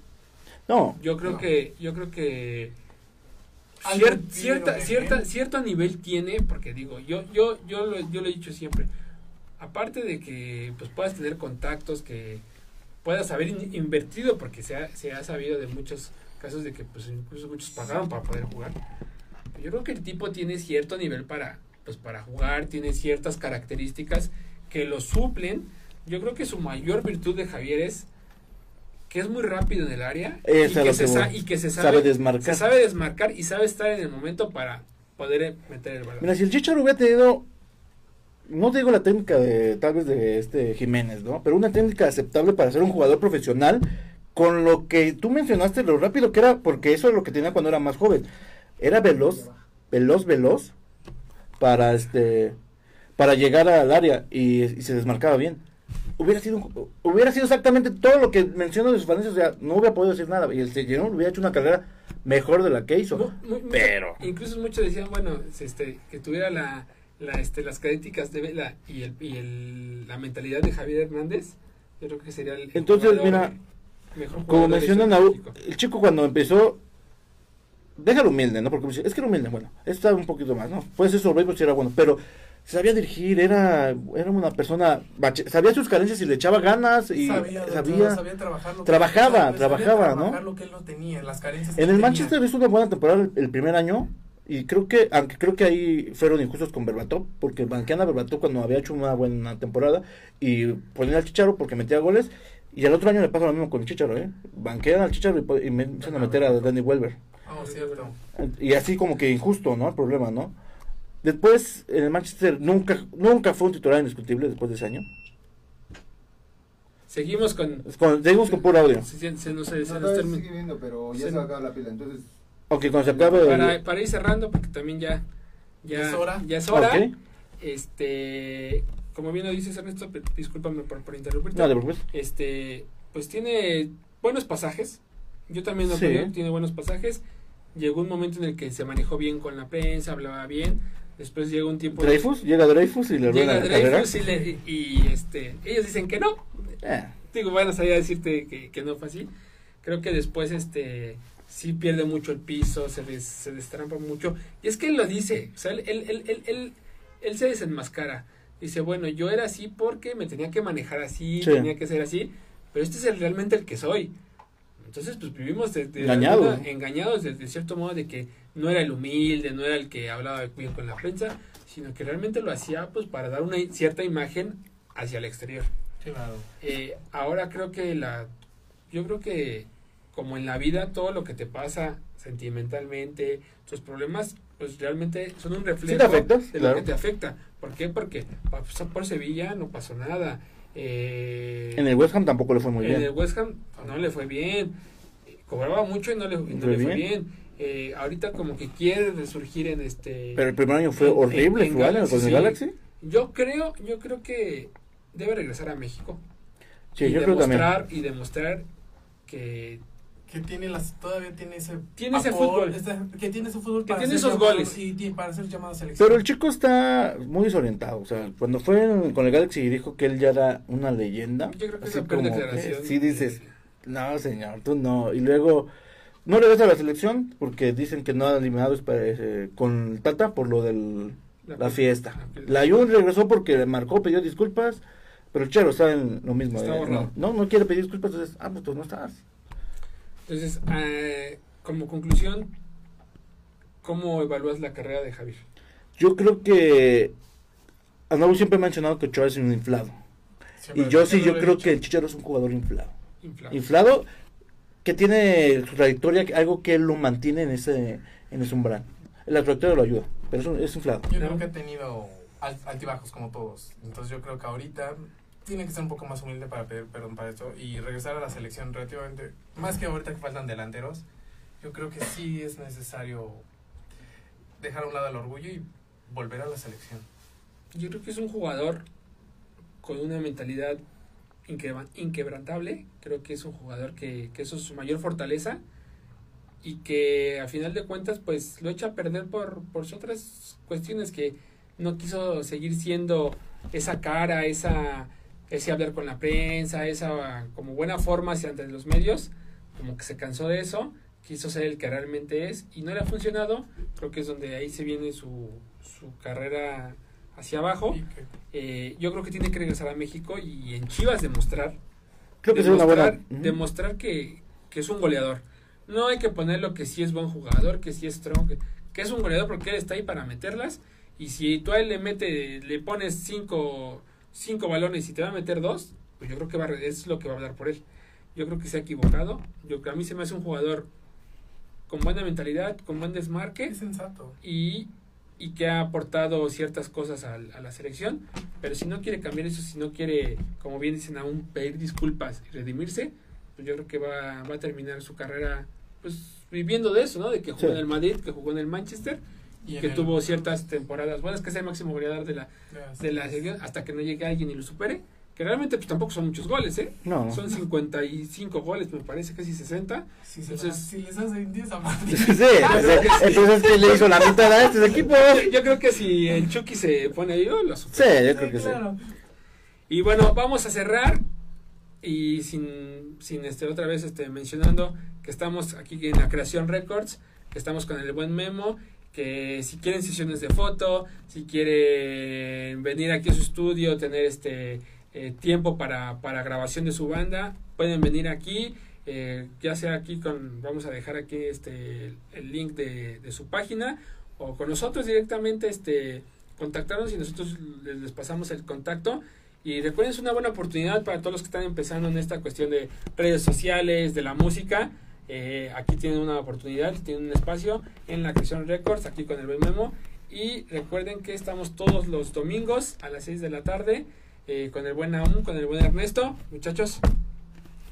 No, Yo creo No. que, yo creo que cier- cierta, cierta, cierto nivel tiene, porque digo, yo, yo, yo lo, yo lo he dicho siempre, aparte de que pues puedas tener contactos, que puedas haber in- invertido, porque se ha, se ha sabido de muchos casos de que pues incluso muchos pagaron para poder jugar. Yo creo que el tipo tiene cierto nivel para, pues para jugar, tiene ciertas características que lo suplen. Yo creo que su mayor virtud de Javier es que es muy rápido en el área y, que se sa- y que se sabe, sabe, desmarcar. se sabe desmarcar y sabe estar en el momento para poder meter el balón. Mira, si el Chicharo hubiera tenido, no digo la técnica de tal vez de este Jiménez, ¿no? Pero una técnica aceptable para ser un jugador profesional, con lo que tú mencionaste, lo rápido que era, porque eso es lo que tenía cuando era más joven. Era veloz, veloz, veloz, para este, para llegar al área y, y se desmarcaba bien. hubiera sido hubiera sido exactamente todo lo que menciono de sus falencias, o sea, no hubiera podido decir nada y el Señor hubiera hecho una carrera mejor de la que hizo. Pero Incluso muchos decían, bueno, este, que tuviera la, la, este, las críticas de Vela y, el, y el, la mentalidad de Javier Hernández, yo creo que sería el. Entonces, jugador- mira, mejor como mencionan, el chico cuando empezó, déjalo humilde, ¿no? Porque me dice, es que era humilde, bueno, está un poquito más, ¿no? Puede ser sobre si era bueno, pero sabía dirigir, era, era una persona, bache- sabía sus carencias y le echaba ganas y sabía, sabía. sabía trabajar lo que- Trabajaba, sabía trabajaba, ¿no? trabajar lo que él no tenía, las carencias que En el tenía. Manchester hizo una buena temporada el, el primer año y creo que, aunque creo que ahí fueron injustos con Berbatov, porque banquean a Berbatov cuando había hecho una buena temporada y ponían al Chicharo porque metía goles y al otro año le pasa lo mismo con el Chicharo, ¿eh? Banquean al Chicharo y, po- y me empiezan a meter a Danny Welber. Oh, cierto. Y así como que injusto, ¿no? El problema, ¿no? Después, en el Manchester nunca nunca fue un titular indiscutible después de ese año. Seguimos con. Con- seguimos con puro audio. Se, se nos, se No, nos termina- viendo, pero ya se- se va a acabar la pila, entonces... Aunque cuando se acabe... el- para, para ir cerrando, porque también ya. Ya Es hora. Ya es hora. Ok. Este. Como bien lo dices, Ernesto, discúlpame por, por interrumpirte. No, preocupes. este pues tiene buenos pasajes yo también lo Sí. creo tiene buenos pasajes llegó un momento en el que se manejó bien con la prensa hablaba bien después llega un tiempo Dreyfus, llega Dreyfus y le llega la. Dreyfus y, le- y, este ellos dicen que no Eh, digo van a salir a decirte que, que no fue así creo que después este sí pierde mucho el piso se des- se destrampa mucho y es que él lo dice o sea él, él, él, él, él- él se desenmascara dice bueno yo era así porque me tenía que manejar así Sí. tenía que ser así pero este es el- realmente el que soy entonces pues vivimos de, de Engañados. alguna- engañados de, de cierto modo de que no era el humilde no era el que hablaba bien con la prensa sino que realmente lo hacía pues para dar una cierta imagen hacia el exterior Claro. eh, ahora creo que la yo creo que como en la vida todo lo que te pasa sentimentalmente tus problemas pues realmente son un reflejo te de claro. lo que te afecta ¿por qué? porque pasó por Sevilla no pasó nada eh, En el West Ham tampoco le fue muy en bien. el West Ham no le fue bien cobraba mucho y no le, y no ¿Fue le fue bien? bien Eh, ahorita como que quiere resurgir en este Pero el primer año fue en- horrible, en año Galaxy, con el sí. Galaxy. yo creo yo creo que debe regresar a México Sí, y yo creo también. demostrar y demostrar que Que tiene las, todavía tiene ese. Tiene ese fútbol. ese- que tiene ese fútbol Que para tiene esos llamado- goles. Y, y para ser llamado a selección. Pero el chico está muy desorientado. O sea, cuando fue en- con el Galaxy y dijo que él ya era una leyenda. yo creo que es así peor como declaración sí dices, no, señor, tú no. Y luego no regresa a la selección porque dicen que no ha eliminado es para- eh, con Tata por lo de la fiesta. La Jun regresó porque le marcó, pidió disculpas. Pero el Chero está en lo mismo. Está eh, borrado. no, no quiere pedir disculpas. Entonces, ah, pues tú no estás. Entonces eh, como conclusión cómo evalúas la carrera de Javier Yo creo que Arnau siempre ha mencionado que Ochoa es un inflado. Siempre- Y yo sí, yo creo dicho. que el Chicharo es un jugador inflado. inflado Inflado que tiene su trayectoria, algo que lo mantiene en ese, en ese umbral. La trayectoria lo ayuda, pero es, un- es inflado. Yo creo que ha tenido al- altibajos como todos. Entonces yo creo que ahorita tiene que ser un poco más humilde para pedir perdón para esto y regresar a la selección relativamente. Más que ahorita que faltan delanteros, yo creo que sí es necesario dejar a un lado el orgullo y volver a la selección. yo creo que es un jugador con una mentalidad inquebra- inquebrantable creo que es un jugador que, que eso es su mayor fortaleza y que a final de cuentas pues lo echa a perder por, por otras cuestiones que no quiso seguir siendo esa cara, esa ese hablar con la prensa, esa como buena forma hacia ante los medios, como que se cansó de eso, quiso ser el que realmente es y no le ha funcionado, creo que es donde ahí se viene su, su carrera hacia abajo. Eh, yo creo que tiene que regresar a México y en Chivas demostrar Creo que sería una demostrar, buena. Demostrar que, que es un goleador. No hay que ponerlo que sí es buen jugador, que sí es strong, que, que es un goleador porque él está ahí para meterlas. Y si tú a él le mete, le pones cinco, cinco balones y te va a meter dos, pues yo creo que va, a es lo que va a dar por él. Yo creo que se ha equivocado. Yo a mí se me hace un jugador con buena mentalidad, con buen desmarque Es sensato. y, y que ha aportado ciertas cosas al- a, la selección, pero si no quiere cambiar eso, si no quiere, como bien dicen, aún pedir disculpas y redimirse, pues yo creo que va, va a terminar su carrera pues viviendo de eso, ¿no? De que jugó Sí. en el Madrid, que jugó en el Manchester, que el- tuvo ciertas temporadas buenas, que es el máximo goleador de la, de la selección, hasta que no llegue alguien y lo supere, que realmente pues tampoco son muchos goles, ¿eh? No. Son 55 goles, me parece, casi 60. Si, se Entonces- si les hacen 10 a Martín. Sí, entonces, entonces ¿qué le hizo la mitad a estos equipos? Yo, yo creo que si el Chucky se pone ahí, oh, lo Sí, supera. yo creo que sí. claro. Y bueno, vamos a cerrar y sin, sin este otra vez este mencionando que estamos aquí en la Creación Records, que estamos con el buen Memo, que si quieren sesiones de foto, si quieren venir aquí a su estudio, tener este eh, tiempo para, para grabación de su banda, pueden venir aquí, eh, ya sea aquí con, vamos a dejar aquí este el link de, de su página o con nosotros directamente este contactarnos y nosotros les, les pasamos el contacto y recuerden es una buena oportunidad para todos los que están empezando en esta cuestión de redes sociales, de la música. Eh, aquí tienen una oportunidad, tienen un espacio en la Creación Records, aquí con el buen Memo. Y recuerden que estamos todos los domingos a las 6 de la tarde eh, con el buen Aum, con el buen Ernesto. Muchachos,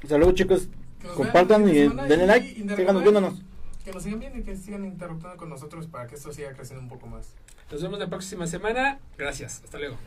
Hasta luego, chicos. Compartan y denle y like. Síganos viéndonos. Que nos sigan viendo y que sigan interactuando con nosotros para que esto siga creciendo un poco más. nos vemos la próxima semana. Gracias, hasta luego.